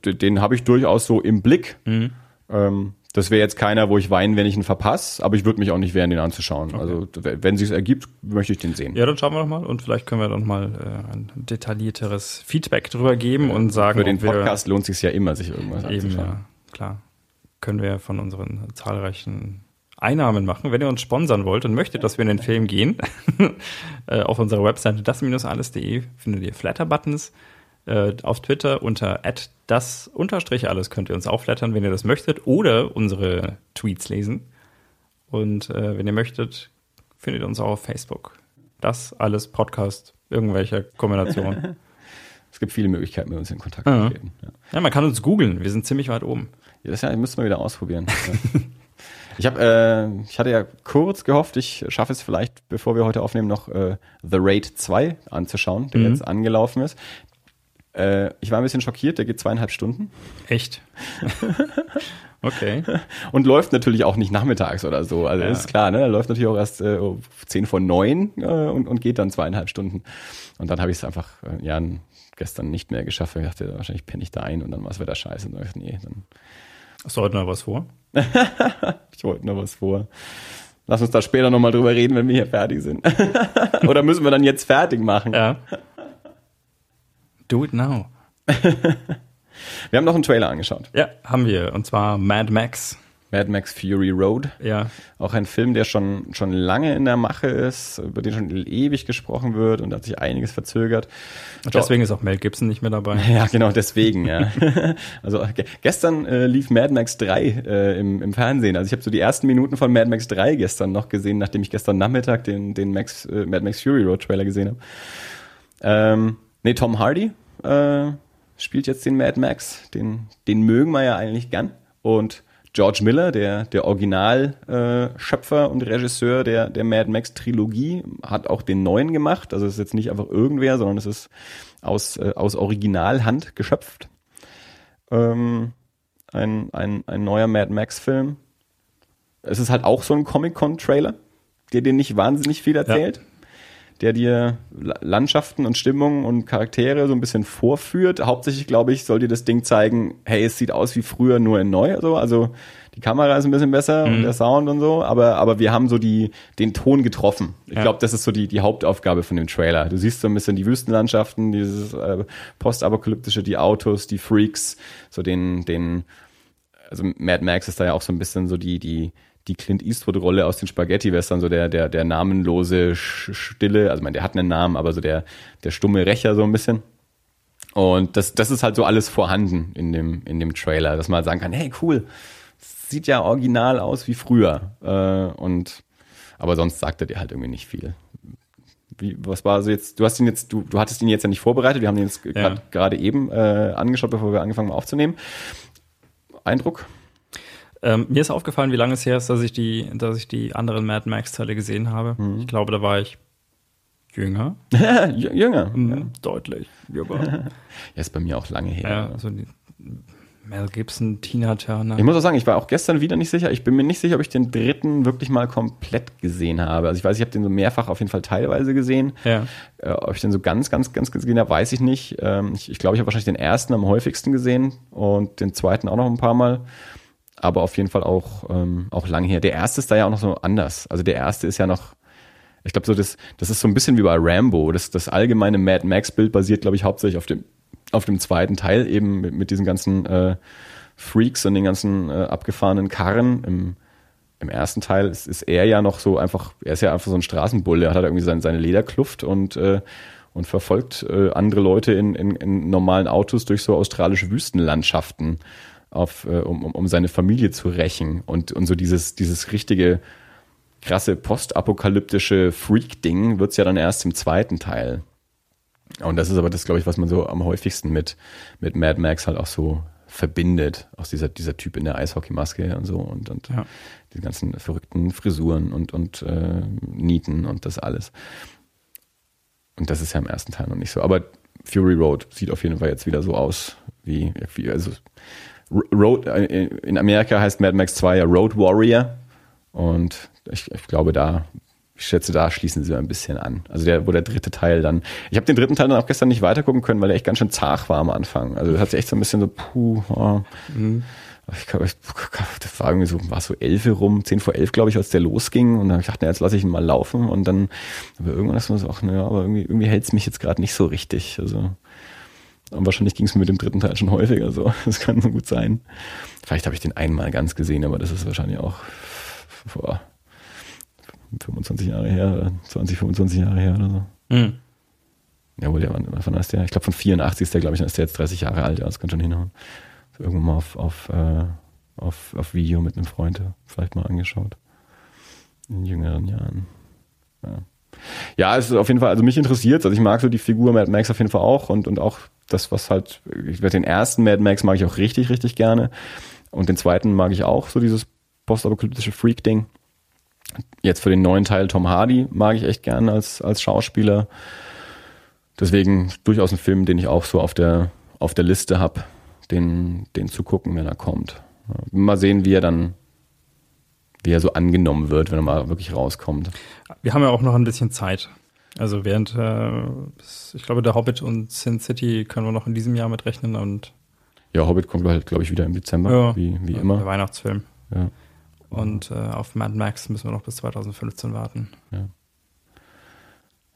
den habe ich durchaus so im Blick. Mhm. Ähm, das wäre jetzt keiner, wo ich weine, wenn ich ihn verpasse, aber ich würde mich auch nicht wehren, den anzuschauen. Also w- wenn sich ergibt, möchte ich den sehen. Ja, dann schauen wir doch mal und vielleicht können wir dann mal äh, ein detaillierteres Feedback drüber geben und sagen, Für den Podcast lohnt sich ja immer, sich irgendwas eben, anzuschauen. ja, klar, können wir von unseren zahlreichen Einnahmen machen. Wenn ihr uns sponsern wollt und möchtet, dass wir in den Film gehen, [LAUGHS] äh, auf unserer Webseite das-alles.de findet ihr Flatter-Buttons. Äh, auf Twitter unter das unterstrich alles könnt ihr uns auch flattern, wenn ihr das möchtet, oder unsere Tweets lesen. Und äh, wenn ihr möchtet, findet ihr uns auch auf Facebook. Das alles Podcast, irgendwelcher Kombination. [LAUGHS] Es gibt viele Möglichkeiten, mit uns in Kontakt zu treten. Ja. ja, man kann uns googeln. Wir sind ziemlich weit oben. Ja, das ja, müssen wir wieder ausprobieren. [LAUGHS] Ich habe, äh, ich hatte ja kurz gehofft, ich schaffe es vielleicht, bevor wir heute aufnehmen, noch äh, The Raid 2 anzuschauen, der Mhm. jetzt angelaufen ist. Äh, ich war ein bisschen schockiert, der geht zweieinhalb Stunden Echt? [LAUGHS] okay. und läuft natürlich auch nicht nachmittags oder so. Also Ja. ist klar, ne? Er läuft natürlich auch erst äh, um 10 vor 9 äh, und, und geht dann zweieinhalb Stunden. Und dann habe ich es einfach äh, ja, gestern nicht mehr geschafft. Ich dachte, wahrscheinlich penne ich da ein und dann war es wieder scheiße. Und dachte nee, dann Hast du heute noch was vor? [LAUGHS] Ich wollte noch was vor. Lass uns da später nochmal drüber reden, wenn wir hier fertig sind. [LAUGHS] Oder müssen wir dann jetzt fertig machen? Ja. Do it now. [LAUGHS] Wir haben noch einen Trailer angeschaut. Ja, haben wir. Und zwar Mad Max. Mad Max Fury Road. Ja. Auch ein Film, der schon, schon lange in der Mache ist, über den schon ewig gesprochen wird und da hat sich einiges verzögert. Und deswegen ist auch Mel Gibson nicht mehr dabei. [LAUGHS] Ja, genau, deswegen, ja. [LAUGHS] Also ge gestern äh, lief Mad Max 3 äh, im, im Fernsehen. Also ich habe so die ersten Minuten von Mad Max 3 gestern noch gesehen, nachdem ich gestern Nachmittag den, den Max, äh, Mad Max Fury Road Trailer gesehen habe. Ähm, nee, Tom Hardy äh, spielt jetzt den Mad Max. Den, den mögen wir ja eigentlich gern. Und George Miller, der, der Originalschöpfer äh, und Regisseur der, der Mad Max Trilogie, hat auch den neuen gemacht. Also es ist jetzt nicht einfach irgendwer, sondern es ist aus, äh, aus Originalhand geschöpft. Ähm, ein, ein, ein neuer Mad Max-Film. Es ist halt auch so ein Comic-Con-Trailer, der dir nicht wahnsinnig viel erzählt. Der dir La- Landschaften und Stimmungen und Charaktere so ein bisschen vorführt. Hauptsächlich, glaube ich, soll dir das Ding zeigen, hey, es sieht aus wie früher, nur in neu. So. Also die Kamera ist ein bisschen besser und der Sound und so, aber, aber wir haben so die, den Ton getroffen. Ich Ja. glaube, das ist so die, die Hauptaufgabe von dem Trailer. Du siehst so ein bisschen die Wüstenlandschaften, dieses äh, postapokalyptische, die Autos, die Freaks, so den, den, also Mad Max ist da ja auch so ein bisschen so die, die, die Clint Eastwood-Rolle aus den Spaghetti-Western, so der, der, der namenlose, stille, also ich meine, der hat einen Namen, aber so der, der stumme Rächer so ein bisschen. Und das, das ist halt so alles vorhanden in dem, in dem Trailer, dass man halt sagen kann, hey, cool, sieht ja original aus wie früher. Äh, und, aber sonst sagt er dir halt irgendwie nicht viel. Wie, was war also jetzt, du hast ihn jetzt, du, du hattest ihn jetzt ja nicht vorbereitet, wir haben ihn jetzt grad- gerade eben äh, angeschaut, bevor wir angefangen haben aufzunehmen. Eindruck? Ähm, mir ist aufgefallen, wie lange es her ist, dass ich die, dass ich die anderen Mad Max-Teile gesehen habe. Ich glaube, da war ich jünger. [LAUGHS] Jünger. Mhm, Deutlich jünger. [LAUGHS] Ja, ist bei mir auch lange her. ja, also die, Mel Gibson, Tina Turner. Ich muss auch sagen, ich war auch gestern wieder nicht sicher. Ich bin mir nicht sicher, ob ich den dritten wirklich mal komplett gesehen habe. Also ich weiß, ich habe den so mehrfach auf jeden Fall teilweise gesehen. Ja. Äh, ob ich den so ganz, ganz, ganz gesehen habe, weiß ich nicht. Ähm, ich ich glaube, ich habe wahrscheinlich den ersten am häufigsten gesehen und den zweiten auch noch ein paar Mal. Aber auf jeden Fall auch, ähm, auch lange her. Der erste ist da ja auch noch so anders. Also der erste ist ja noch, ich glaube, so das, das ist so ein bisschen wie bei Rambo. Das, das allgemeine Mad Max-Bild basiert, glaube ich, hauptsächlich auf dem, auf dem zweiten Teil, eben mit, mit diesen ganzen äh, Freaks und den ganzen äh, abgefahrenen Karren. Im, im ersten Teil ist, ist er ja noch so einfach, er ist ja einfach so ein Straßenbulle, er hat halt irgendwie seine, seine Lederkluft und, äh, und verfolgt äh, andere Leute in, in, in normalen Autos durch so australische Wüstenlandschaften, auf, äh, um, um, seine Familie zu rächen. Und, und so dieses, dieses richtige krasse postapokalyptische Freak-Ding wird's ja dann erst im zweiten Teil. Und das ist aber das, glaube ich, was man so am häufigsten mit, mit Mad Max halt auch so verbindet. Auch dieser, dieser Typ in der Eishockeymaske und so und, und Ja. die ganzen verrückten Frisuren und, und äh, Nieten und das alles. Und das ist ja im ersten Teil noch nicht so. Aber Fury Road sieht auf jeden Fall jetzt wieder so aus, wie, wie also Road, äh, in Amerika heißt Mad Max 2 ja Road Warrior. Und ich, ich glaube, da, ich schätze, da schließen sie ein bisschen an. Also der, wo der dritte Teil dann. Ich habe den dritten Teil dann auch gestern nicht weitergucken können, weil der echt ganz schön zart war am Anfang. Also das hat sich echt so ein bisschen so, puh, oh. Ich, glaub, ich, das war irgendwie so, war so elf rum, zehn vor elf, glaube ich, als der losging. Und dann hab ich dachte, na, jetzt lasse ich ihn mal laufen. Und dann, aber irgendwann ist man so, ach, naja, aber irgendwie, irgendwie hält es mich jetzt gerade nicht so richtig. Also, und wahrscheinlich ging es mir mit dem dritten Teil schon häufiger so. [LAUGHS] Das kann so gut sein. Vielleicht habe ich den einmal ganz gesehen, aber das ist wahrscheinlich auch vor 25 Jahre her, oder 20, 25 Jahre her oder so. Mhm. Jawohl, der, wann, wann ist der? Ich glaube von 84 ist der, glaube ich, dann ist der jetzt 30 Jahre alt, ja, das kann schon hinhauen. Irgendwann mal auf, auf, äh, auf, auf Video mit einem Freund vielleicht mal angeschaut. In jüngeren Jahren. Ja. ja, es ist auf jeden Fall, also mich interessiert Also ich mag so die Figur Mad Max auf jeden Fall auch und, und auch das, was halt, ich werde den ersten Mad Max mag ich auch richtig, richtig gerne. Und den zweiten mag ich auch, so dieses postapokalyptische Freak-Ding. Jetzt für den neuen Teil Tom Hardy mag ich echt gerne als, als Schauspieler. Deswegen durchaus ein Film, den ich auch so auf der, auf der Liste habe, den, den zu gucken, wenn er kommt. Mal sehen, wie er dann, wie er so angenommen wird, wenn er mal wirklich rauskommt. Wir haben ja auch noch ein bisschen Zeit. Also während, äh, ich glaube, der Hobbit und Sin City können wir noch in diesem Jahr mit rechnen und Ja, Hobbit kommt halt, glaube ich, wieder im Dezember, Ja. wie, wie der immer. Weihnachtsfilm. Ja. Und äh, auf Mad Max müssen wir noch bis 2015 warten.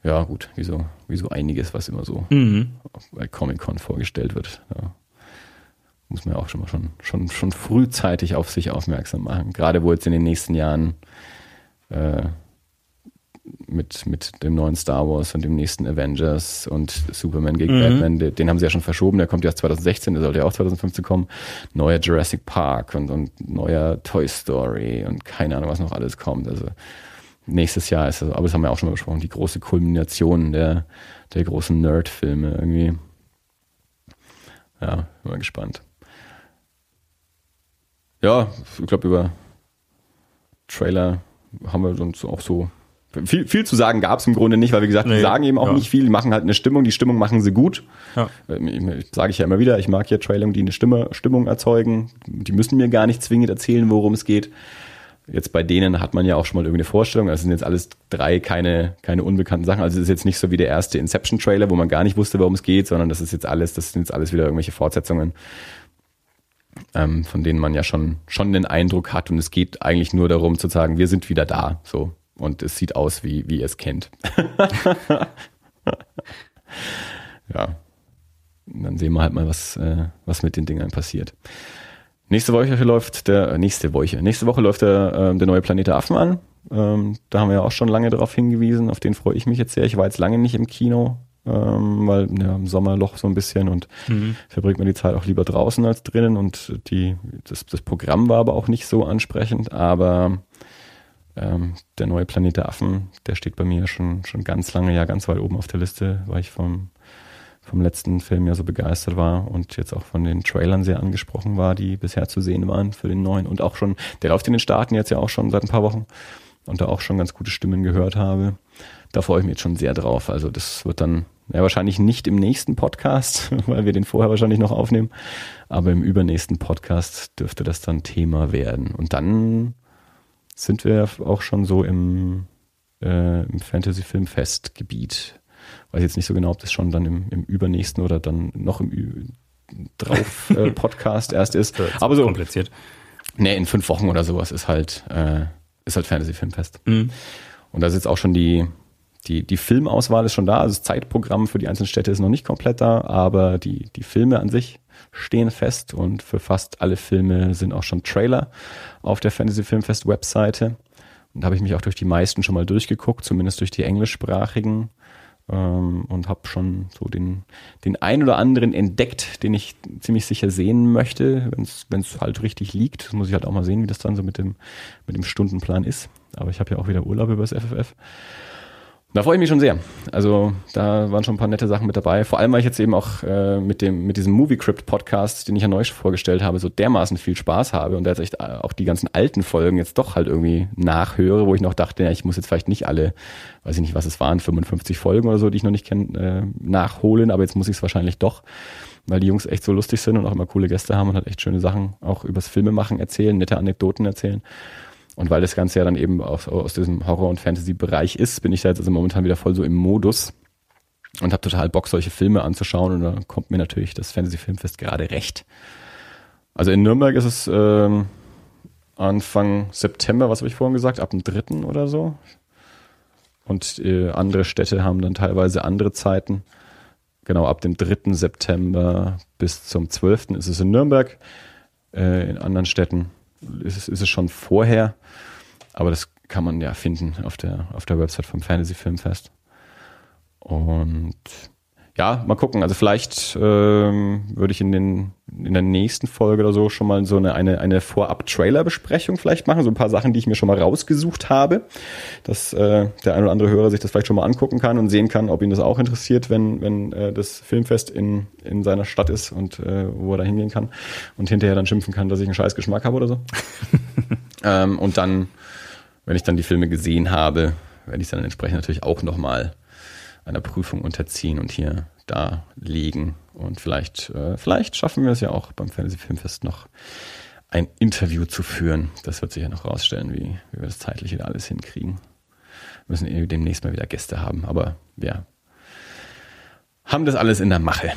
ja, gut, wie so, wie so einiges, was immer so Mhm. bei Comic-Con vorgestellt wird. Ja. Muss man ja auch schon mal schon, schon, schon frühzeitig auf sich aufmerksam machen. Gerade wo jetzt in den nächsten Jahren äh, mit, mit dem neuen Star Wars und dem nächsten Avengers und Superman gegen Mhm. Batman, den, den haben sie ja schon verschoben, der kommt ja erst 2016, der sollte ja auch 2015 kommen. Neuer Jurassic Park und, und neuer Toy Story und keine Ahnung, was noch alles kommt. Also nächstes Jahr ist das, aber das haben wir auch schon mal besprochen, die große Kulmination der, der großen Nerd-Filme irgendwie. Ja, bin mal gespannt. Ja, ich glaube, über Trailer haben wir uns auch so. Viel, viel zu sagen gab es im Grunde nicht, weil wie gesagt, die Nee, sagen eben auch ja. nicht viel, die machen halt eine Stimmung, die Stimmung machen sie gut. Ja. Ähm, Sage ich ja immer wieder, ich mag ja Trailer, die eine Stimme, Stimmung erzeugen. Die müssen mir gar nicht zwingend erzählen, worum es geht. Jetzt bei denen hat man ja auch schon mal irgendeine Vorstellung. Das sind jetzt alles drei keine, keine unbekannten Sachen. Also es ist jetzt nicht so wie der erste Inception-Trailer, wo man gar nicht wusste, worum es geht, sondern das ist jetzt alles, das sind jetzt alles wieder irgendwelche Fortsetzungen, ähm, von denen man ja schon, schon den Eindruck hat. Und es geht eigentlich nur darum zu sagen, wir sind wieder da. So. Und es sieht aus, wie, wie ihr es kennt. [LAUGHS] ja. Und dann sehen wir halt mal, was, äh, was mit den Dingern passiert. Nächste Woche läuft der, äh, nächste Woche, nächste Woche läuft der, ähm, der neue Planet Affen an. Ähm, da haben wir ja auch schon lange darauf hingewiesen, auf den freue ich mich jetzt sehr. Ich war jetzt lange nicht im Kino, ähm, weil ja, im Sommerloch so ein bisschen und Mhm. verbringt man die Zeit auch lieber draußen als drinnen und die, das, das Programm war aber auch nicht so ansprechend, aber ähm, der neue Planet der Affen, der steht bei mir schon, schon ganz lange, ja ganz weit oben auf der Liste, weil ich vom, vom letzten Film ja so begeistert war und jetzt auch von den Trailern sehr angesprochen war, die bisher zu sehen waren für den neuen und auch schon, der läuft in den Staaten jetzt ja auch schon seit ein paar Wochen und da auch schon ganz gute Stimmen gehört habe. Da freue ich mich jetzt schon sehr drauf. Also das wird dann ja wahrscheinlich nicht im nächsten Podcast, [LAUGHS] weil wir den vorher wahrscheinlich noch aufnehmen, aber im übernächsten Podcast dürfte das dann Thema werden. Und dann sind wir auch schon so im, äh, im Fantasy-Film-Festgebiet. Weiß jetzt nicht so genau, ob das schon dann im, im übernächsten oder dann noch im Ü drauf [LAUGHS] äh, Podcast erst ist. Aber so, kompliziert. nee, in fünf Wochen oder sowas ist halt, äh, ist halt Fantasy-Filmfest. Mhm. Und da ist jetzt auch schon die, die, die Filmauswahl ist schon da. Also das Zeitprogramm für die einzelnen Städte ist noch nicht komplett da, aber die, die Filme an sich stehen fest und für fast alle Filme sind auch schon Trailer auf der Fantasy Filmfest Webseite. Und da habe ich mich auch durch die meisten schon mal durchgeguckt, zumindest durch die englischsprachigen ähm, und habe schon so den, den ein oder anderen entdeckt, den ich ziemlich sicher sehen möchte, wenn es halt richtig liegt. Das muss ich halt auch mal sehen, wie das dann so mit dem, mit dem Stundenplan ist. Aber ich habe ja auch wieder Urlaub übers FFF. Da freue ich mich schon sehr. Also da waren schon ein paar nette Sachen mit dabei. Vor allem, weil ich jetzt eben auch äh, mit dem mit diesem Movie Crypt Podcast, den ich ja neu vorgestellt habe, so dermaßen viel Spaß habe und da jetzt echt äh, auch die ganzen alten Folgen jetzt doch halt irgendwie nachhöre, wo ich noch dachte, ja, ich muss jetzt vielleicht nicht alle, weiß ich nicht, was es waren, 55 Folgen oder so, die ich noch nicht kenne, äh, nachholen, aber jetzt muss ich es wahrscheinlich doch, weil die Jungs echt so lustig sind und auch immer coole Gäste haben und halt echt schöne Sachen auch übers Filme machen erzählen, nette Anekdoten erzählen. Und weil das Ganze ja dann eben aus, aus diesem Horror- und Fantasy-Bereich ist, bin ich da jetzt also momentan wieder voll so im Modus und habe total Bock, solche Filme anzuschauen. Und da kommt mir natürlich das Fantasy-Filmfest gerade recht. Also in Nürnberg ist es ähm, Anfang September, was habe ich vorhin gesagt, ab dem 3. oder so. Und äh, andere Städte haben dann teilweise andere Zeiten. Genau, ab dem 3. September bis zum 12. ist es in Nürnberg. Äh, in anderen Städten ist es, ist es schon vorher. Aber das kann man ja finden auf der, auf der Website vom Fantasy Filmfest. Und ja, mal gucken. Also vielleicht ähm, würde ich in, den, in der nächsten Folge oder so schon mal so eine, eine, eine Vorab-Trailer-Besprechung vielleicht machen. So ein paar Sachen, die ich mir schon mal rausgesucht habe, dass äh, der ein oder andere Hörer sich das vielleicht schon mal angucken kann und sehen kann, ob ihn das auch interessiert, wenn, wenn äh, das Filmfest in, in seiner Stadt ist und äh, wo er da hingehen kann und hinterher dann schimpfen kann, dass ich einen scheiß Geschmack habe oder so. [LAUGHS] ähm, und dann, wenn ich dann die Filme gesehen habe, werde ich dann entsprechend natürlich auch nochmal einer Prüfung unterziehen und hier da legen. Und vielleicht, äh, vielleicht schaffen wir es ja auch beim Fantasy Filmfest noch ein Interview zu führen. Das wird sich ja noch rausstellen, wie, wie wir das zeitlich wieder alles hinkriegen. Wir müssen eh demnächst mal wieder Gäste haben, aber wir haben das alles in der Mache.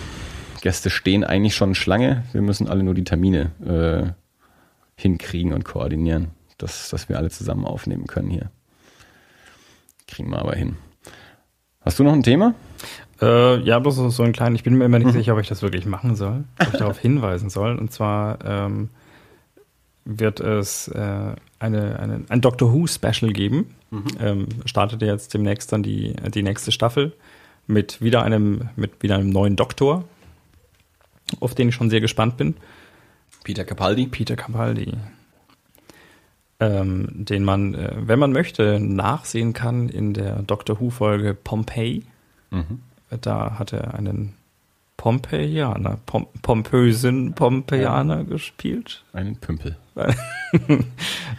Gäste stehen eigentlich schon Schlange. Wir müssen alle nur die Termine äh, hinkriegen und koordinieren, dass, dass wir alle zusammen aufnehmen können hier. Kriegen wir aber hin. Hast du noch ein Thema? Äh, ja, bloß so ein kleines. Ich bin mir immer nicht mhm. sicher, ob ich das wirklich machen soll, ob ich darauf [LAUGHS] hinweisen soll. Und zwar ähm, wird es äh, eine, eine, ein Doctor Who Special geben. Mhm. Ähm, startet jetzt demnächst dann die, die nächste Staffel mit wieder einem, mit wieder einem neuen Doktor, auf den ich schon sehr gespannt bin. Peter Capaldi. Peter Capaldi. Ähm, den man, äh, wenn man möchte, nachsehen kann in der Doctor Who-Folge Pompeii. Mhm. Da hat er einen Pompeianer, Pom pompösen Pompeianer ja. gespielt. Einen Pümpel. [LAUGHS]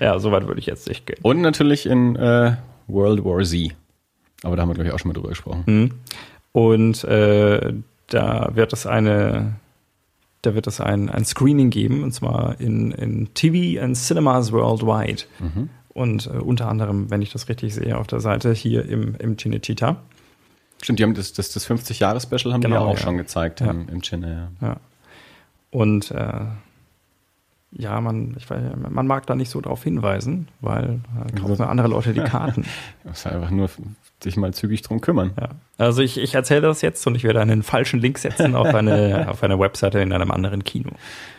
ja, soweit würde ich jetzt nicht gehen. Und natürlich in äh, World War Z. Aber da haben wir, glaube ich, auch schon mal drüber gesprochen. Mhm. Und äh, da wird es eine da wird es ein, ein Screening geben, und zwar in, in TV and Cinemas Worldwide. Mhm. Und äh, unter anderem, wenn ich das richtig sehe, auf der Seite hier im, im Cinecittà. Stimmt, die haben das, das, das 50-Jahre-Special haben genau, die ja auch ja. schon gezeigt ja. im, im Cine, ja. Und äh, ja, man, ich weiß, man mag da nicht so drauf hinweisen, weil äh, kaufen andere Leute die Karten. [LAUGHS] ist einfach nur sich mal zügig drum kümmern. Ja. Also ich, ich erzähle das jetzt und ich werde einen falschen Link setzen auf eine, [LAUGHS] auf eine Webseite in einem anderen Kino.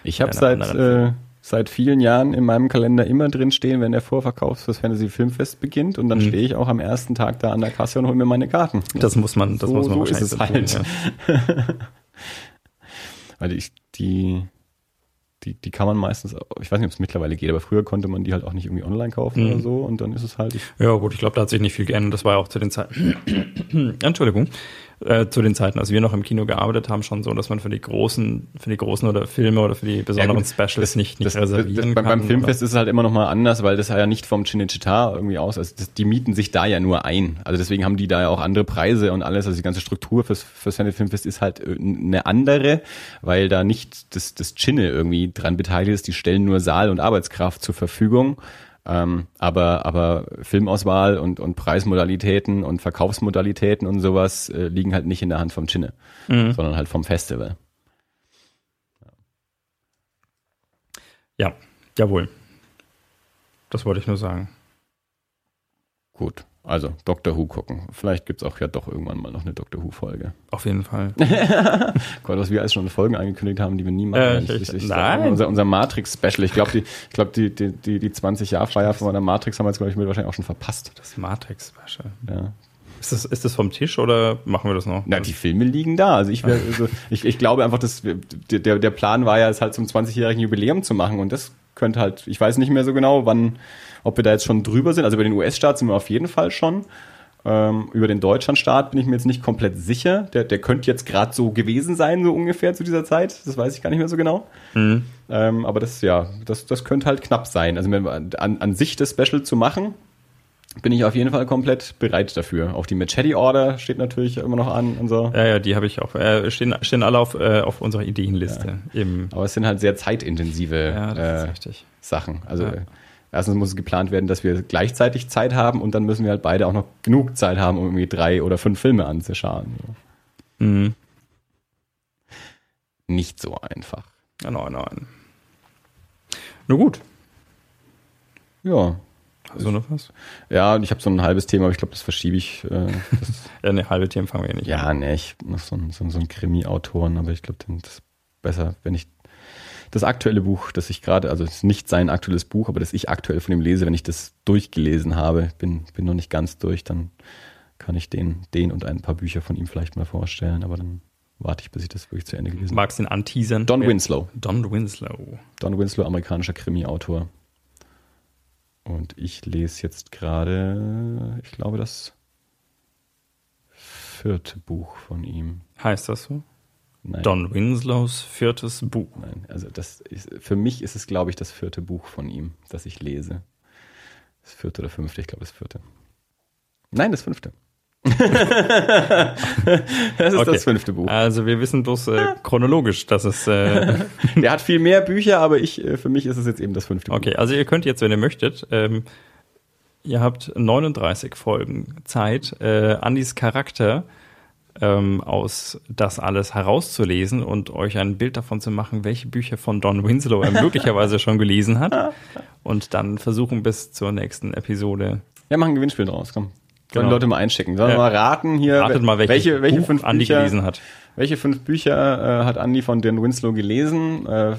Ich habe seit, äh, seit vielen Jahren in meinem Kalender immer drin stehen, wenn der Vorverkauf fürs Fantasy Filmfest beginnt und dann mhm. stehe ich auch am ersten Tag da an der Kasse und hole mir meine Karten. Das muss man, das so, muss man so wahrscheinlich ist es halt. Ja. [LAUGHS] Weil ich die die, die kann man meistens, ich weiß nicht, ob es mittlerweile geht, aber früher konnte man die halt auch nicht irgendwie online kaufen mhm. oder so und dann ist es halt. Ja, gut, ich glaube, da hat sich nicht viel geändert. Das war ja auch zu den Zeiten. [COUGHS] Entschuldigung äh, zu den Zeiten, als wir noch im Kino gearbeitet haben, schon so, dass man für die großen, für die großen oder Filme oder für die besonderen ja, Specials das, nicht, nicht das, reservieren das, das, kann. Beim Filmfest oder? ist es halt immer noch mal anders, weil das ja nicht vom Cinecittà irgendwie aus, also die mieten sich da ja nur ein. Also deswegen haben die da ja auch andere Preise und alles, also die ganze Struktur fürs, fürs Filmfest ist halt äh, eine andere, weil da nicht das, das Cine irgendwie dran beteiligt ist, die stellen nur Saal und Arbeitskraft zur Verfügung. Ähm, aber, aber Filmauswahl und, und Preismodalitäten und Verkaufsmodalitäten und sowas äh, liegen halt nicht in der Hand vom Chinne, mhm. sondern halt vom Festival. Ja, jawohl. Das wollte ich nur sagen. Gut. Also Doctor Who gucken. Vielleicht gibt es auch ja doch irgendwann mal noch eine Doctor Who-Folge. Auf jeden Fall. [LAUGHS] Gott, was wir alles schon Folgen angekündigt haben, die wir nie machen. Äh, ich, ich, ich, nein. Unser, unser Matrix-Special. Ich glaube, die, ich glaub, die, die, die, die 20-Jahr-Feier von meiner Matrix haben wir jetzt, glaube ich, mit wahrscheinlich auch schon verpasst. Das Matrix-Special. Ja. Ist das, ist das vom Tisch oder machen wir das noch? Na, die Filme liegen da. Also ich, wär, [LAUGHS] also ich, ich glaube einfach, dass der, der Plan war ja, es halt zum 20-jährigen Jubiläum zu machen und das könnte halt, ich weiß nicht mehr so genau, wann ob wir da jetzt schon drüber sind. Also bei den US-Starts sind wir auf jeden Fall schon. Ähm, über den Deutschlandstart bin ich mir jetzt nicht komplett sicher. Der, der könnte jetzt gerade so gewesen sein, so ungefähr zu dieser Zeit. Das weiß ich gar nicht mehr so genau. Mhm. Ähm, aber das, ja, das, das könnte halt knapp sein. Also wenn wir an, an sich das Special zu machen, bin ich auf jeden Fall komplett bereit dafür. Auch die Machete-Order steht natürlich immer noch an und so. Ja, ja, die habe ich auch. Äh, stehen, stehen alle auf, äh, auf unserer Ideenliste. Im, Aber es sind halt sehr zeitintensive ja, äh. Sachen. Also Ja. äh, erstens muss es geplant werden, dass wir gleichzeitig Zeit haben und dann müssen wir halt beide auch noch genug Zeit haben, um irgendwie drei oder fünf Filme anzuschauen. Mhm. Nicht so einfach. Ja, nein, nein. Na gut. Ja. Du noch was? Ja, ich habe so ein halbes Thema, aber ich glaube, das verschiebe ich. Äh, das, [LAUGHS] Ja, eine halbe Themen fangen wir ja nicht ja, nee, ich noch so ein, so, so ein Krimi-Autoren, aber ich glaube, dann ist es besser, wenn ich das aktuelle Buch, das ich gerade, also es ist nicht sein aktuelles Buch, aber das ich aktuell von ihm lese, wenn ich das durchgelesen habe, bin, bin noch nicht ganz durch, dann kann ich den, den und ein paar Bücher von ihm vielleicht mal vorstellen, aber dann warte ich, bis ich das wirklich zu Ende gelesen habe. Magst du ihn anteasern? Don Winslow. Don Winslow. Don Winslow, amerikanischer Krimi-Autor. Und ich lese jetzt gerade, ich glaube, das vierte Buch von ihm. Heißt das so? Nein, Don Winslows viertes Buch. nein, also das ist, für mich ist es, glaube ich, das vierte Buch von ihm, das ich lese. Das vierte oder fünfte, ich glaube, das vierte. Nein, das fünfte. [LAUGHS] das ist Okay. das fünfte Buch. Also wir wissen bloß äh, chronologisch, dass es äh, [LAUGHS] Der hat viel mehr Bücher, aber ich, äh, für mich ist es jetzt eben das fünfte Buch. Okay, also ihr könnt jetzt, wenn ihr möchtet, ähm, ihr habt 39 Folgen Zeit, äh, Andys Charakter ähm, aus das alles herauszulesen und euch ein Bild davon zu machen, welche Bücher von Don Winslow er [LAUGHS] möglicherweise schon gelesen hat. Und dann versuchen bis zur nächsten Episode. Ja, machen ein Gewinnspiel draus, komm. Sollen Genau. Leute mal einschicken. Sollen wir Ja. mal raten hier, Ratet mal, welche, welche, welche fünf Andi Bücher, gelesen hat. welche fünf Bücher äh, hat Andi von Dan Winslow gelesen? Äh,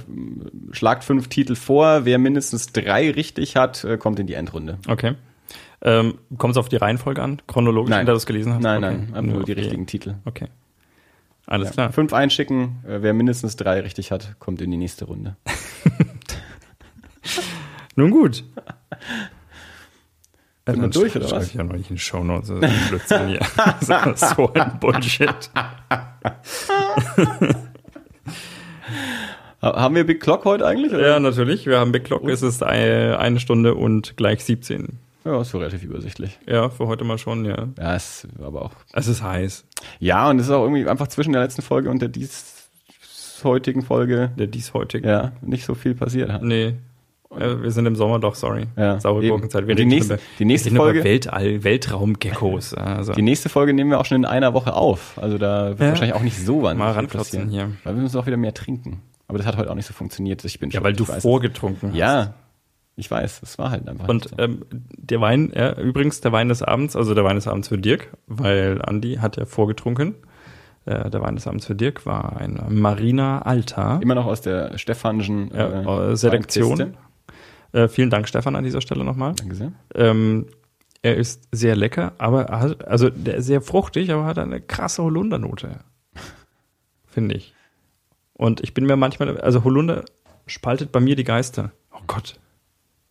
schlagt fünf Titel vor. Wer mindestens drei richtig hat, äh, kommt in die Endrunde. Okay. Ähm, Kommt es auf die Reihenfolge an? Chronologisch, der du es gelesen hast? Nein, okay. nein, einfach nur die okay. richtigen Titel. Okay. Alles Ja. klar. Fünf einschicken. Äh, wer mindestens drei richtig hat, kommt in die nächste Runde. [LAUGHS] Nun gut. [LAUGHS] Wir Dann durch, oder was? Ich ja noch nicht in Shownotes. Das ist ein Blödsinn hier. [LAUGHS] Das ist so ein Bullshit. Ha- Haben wir Big Clock heute eigentlich? oder? Ja, natürlich. Wir haben Big Clock. Es ist eine, Stunde und gleich 17. Ja, ist so relativ übersichtlich. Ja, für heute mal schon, ja. Ja, ist aber auch. Es ist heiß. Ja, und es ist auch irgendwie einfach zwischen der letzten Folge und der dies heutigen Folge Der diesheutige. ja nicht so viel passiert hat. Nee. Äh, wir sind im Sommer doch, sorry. Ja, Saure eben. Gurkenzeit. Wir Die nächste- die nächste Folge- Weltall, Weltraumgeckos. Also. Die nächste Folge nehmen wir auch schon in einer Woche auf. Also da wird Ja. wahrscheinlich auch nicht so wahnsinnig Mal passieren. hier. Weil wir müssen auch wieder mehr trinken. Aber das hat heute auch nicht so funktioniert. Ich bin Ja, schon- weil du vorgetrunken hast. Ja, ich weiß. Es war halt einfach. Und so. ähm, der Wein, ja, übrigens der Wein des Abends, also der Wein des Abends für Dirk, weil Andi hat ja vorgetrunken. Äh, der Wein des Abends für Dirk war ein Marina Alta. Immer noch aus der Stefanschen Ja, äh, Selektion. Äh, vielen Dank, Stefan, an dieser Stelle nochmal. Danke sehr. Ähm, er ist sehr lecker, aber er hat, also der ist sehr fruchtig, aber hat eine krasse Holundernote. [LAUGHS] Finde ich. Und ich bin mir manchmal, also Holunder spaltet bei mir die Geister. Oh Gott.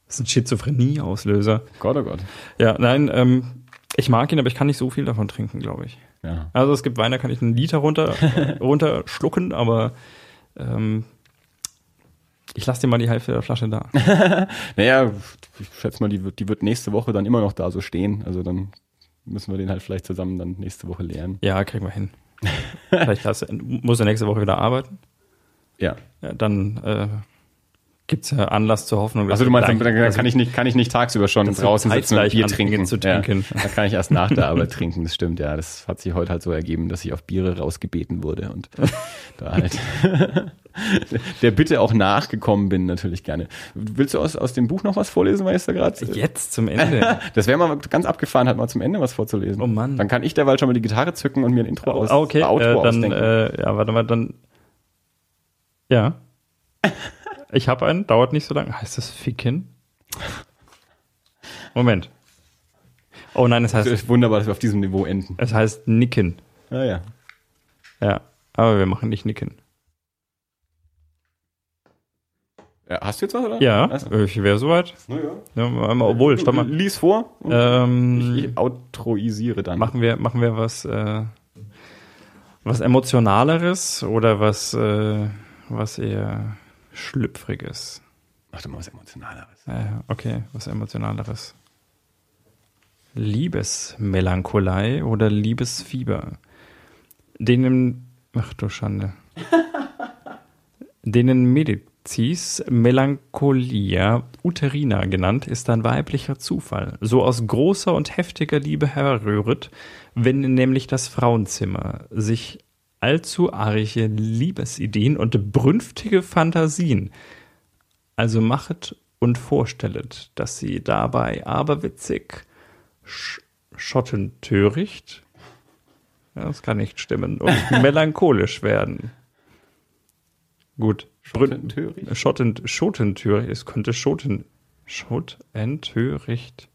Das ist ein Schizophrenie-Auslöser. Gott, oh Gott. Ja, nein, ähm, ich mag ihn, aber ich kann nicht so viel davon trinken, glaube ich. Ja. Also es gibt Weine, da kann ich einen Liter runter, [LAUGHS] runterschlucken, aber ähm, ich lasse dir mal die Hälfte der Flasche da. [LAUGHS] Naja, ich schätze mal, die wird, die wird nächste Woche dann immer noch da so stehen. Also dann müssen wir den halt vielleicht zusammen dann nächste Woche leeren. Ja, kriegen wir hin. Vielleicht hast, du- muss er nächste Woche wieder arbeiten. Ja. Ja, dann äh, gibt es ja Anlass zur Hoffnung. Also du meinst, dann, dann kann ich nicht, kann ich nicht tagsüber schon draußen sitzen und Bier trinken. zu trinken. Ja, da kann ich erst nach der Arbeit trinken, das stimmt, ja. Das hat sich heute halt so ergeben, dass ich auf Biere rausgebeten wurde und [LAUGHS] da halt [LAUGHS] der Bitte auch nachgekommen bin, natürlich gerne. Willst du aus, aus dem Buch noch was vorlesen, weil ich da gerade. Jetzt zum Ende. [LAUGHS] Das wäre mal ganz abgefahren, halt mal zum Ende was vorzulesen. Oh Mann. Dann kann ich derweil schon mal die Gitarre zücken und mir ein Intro aus Ah, okay, äh, dann, ausdenken. äh, ja, warte mal, dann. Ja. Ich habe einen, dauert nicht so lange. Heißt das Ficken? Moment. Oh nein, es Es heißt, ist wunderbar, dass wir auf diesem Niveau enden. es heißt Nicken. Ja, ja. Ja, aber wir machen nicht Nicken. Ja, hast du jetzt was, oder? Ja, Also, ich wäre soweit. na ja. Ja, einmal, obwohl, stopp mal. Lies vor Ähm, ich outroisiere dann. machen wir, machen wir was, äh, was emotionaleres oder was, äh, was eher schlüpfriges? Mach doch mal was Emotionaleres. Äh, okay, was emotionaleres. Liebesmelankolei oder Liebesfieber. Denen, ach du Schande. Denen Medizis Melancholia uterina genannt, ist ein weiblicher Zufall, so aus großer und heftiger Liebe herrühret, wenn nämlich das Frauenzimmer sich allzu arche Liebesideen und brünftige Fantasien also machet und vorstellet, dass sie dabei aberwitzig, sch schottentöricht, ja, das kann nicht stimmen, und [LAUGHS] melancholisch werden. Gut. Schottentöricht? Schotten, schottentöricht, es könnte schotten, schottentöricht.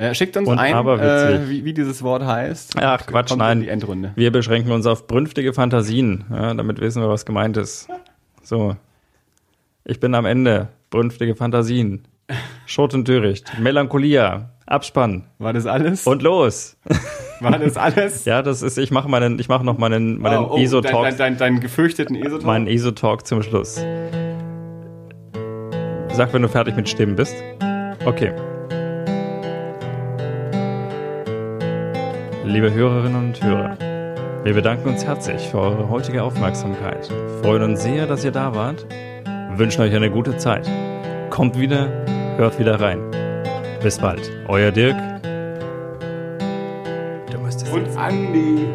Ja, schickt uns Und ein, äh, wie, wie dieses Wort heißt. Ach, Quatsch, nein. In die Endrunde. Wir beschränken uns auf brünftige Fantasien, ja, damit wissen wir, was gemeint ist. So. Ich bin am Ende. Brünftige Fantasien. Schotentöricht. Melancholia. Abspann. War das alles? Und los. War das alles? [LAUGHS] Ja, das ist, ich mache meinen, ich mache noch meinen, meinen Oh, oh, ESO-Talk, Dein, dein, dein gefürchteten ESO-Talk? meinen ESO-Talk zum Schluss. Sag, wenn du fertig mit Stimmen bist. Okay. Liebe Hörerinnen und Hörer, wir bedanken uns herzlich für eure heutige Aufmerksamkeit, freuen uns sehr, dass ihr da wart, wünschen euch eine gute Zeit. Kommt wieder, hört wieder rein. Bis bald, euer Dirk. Du müsstest Und Andi.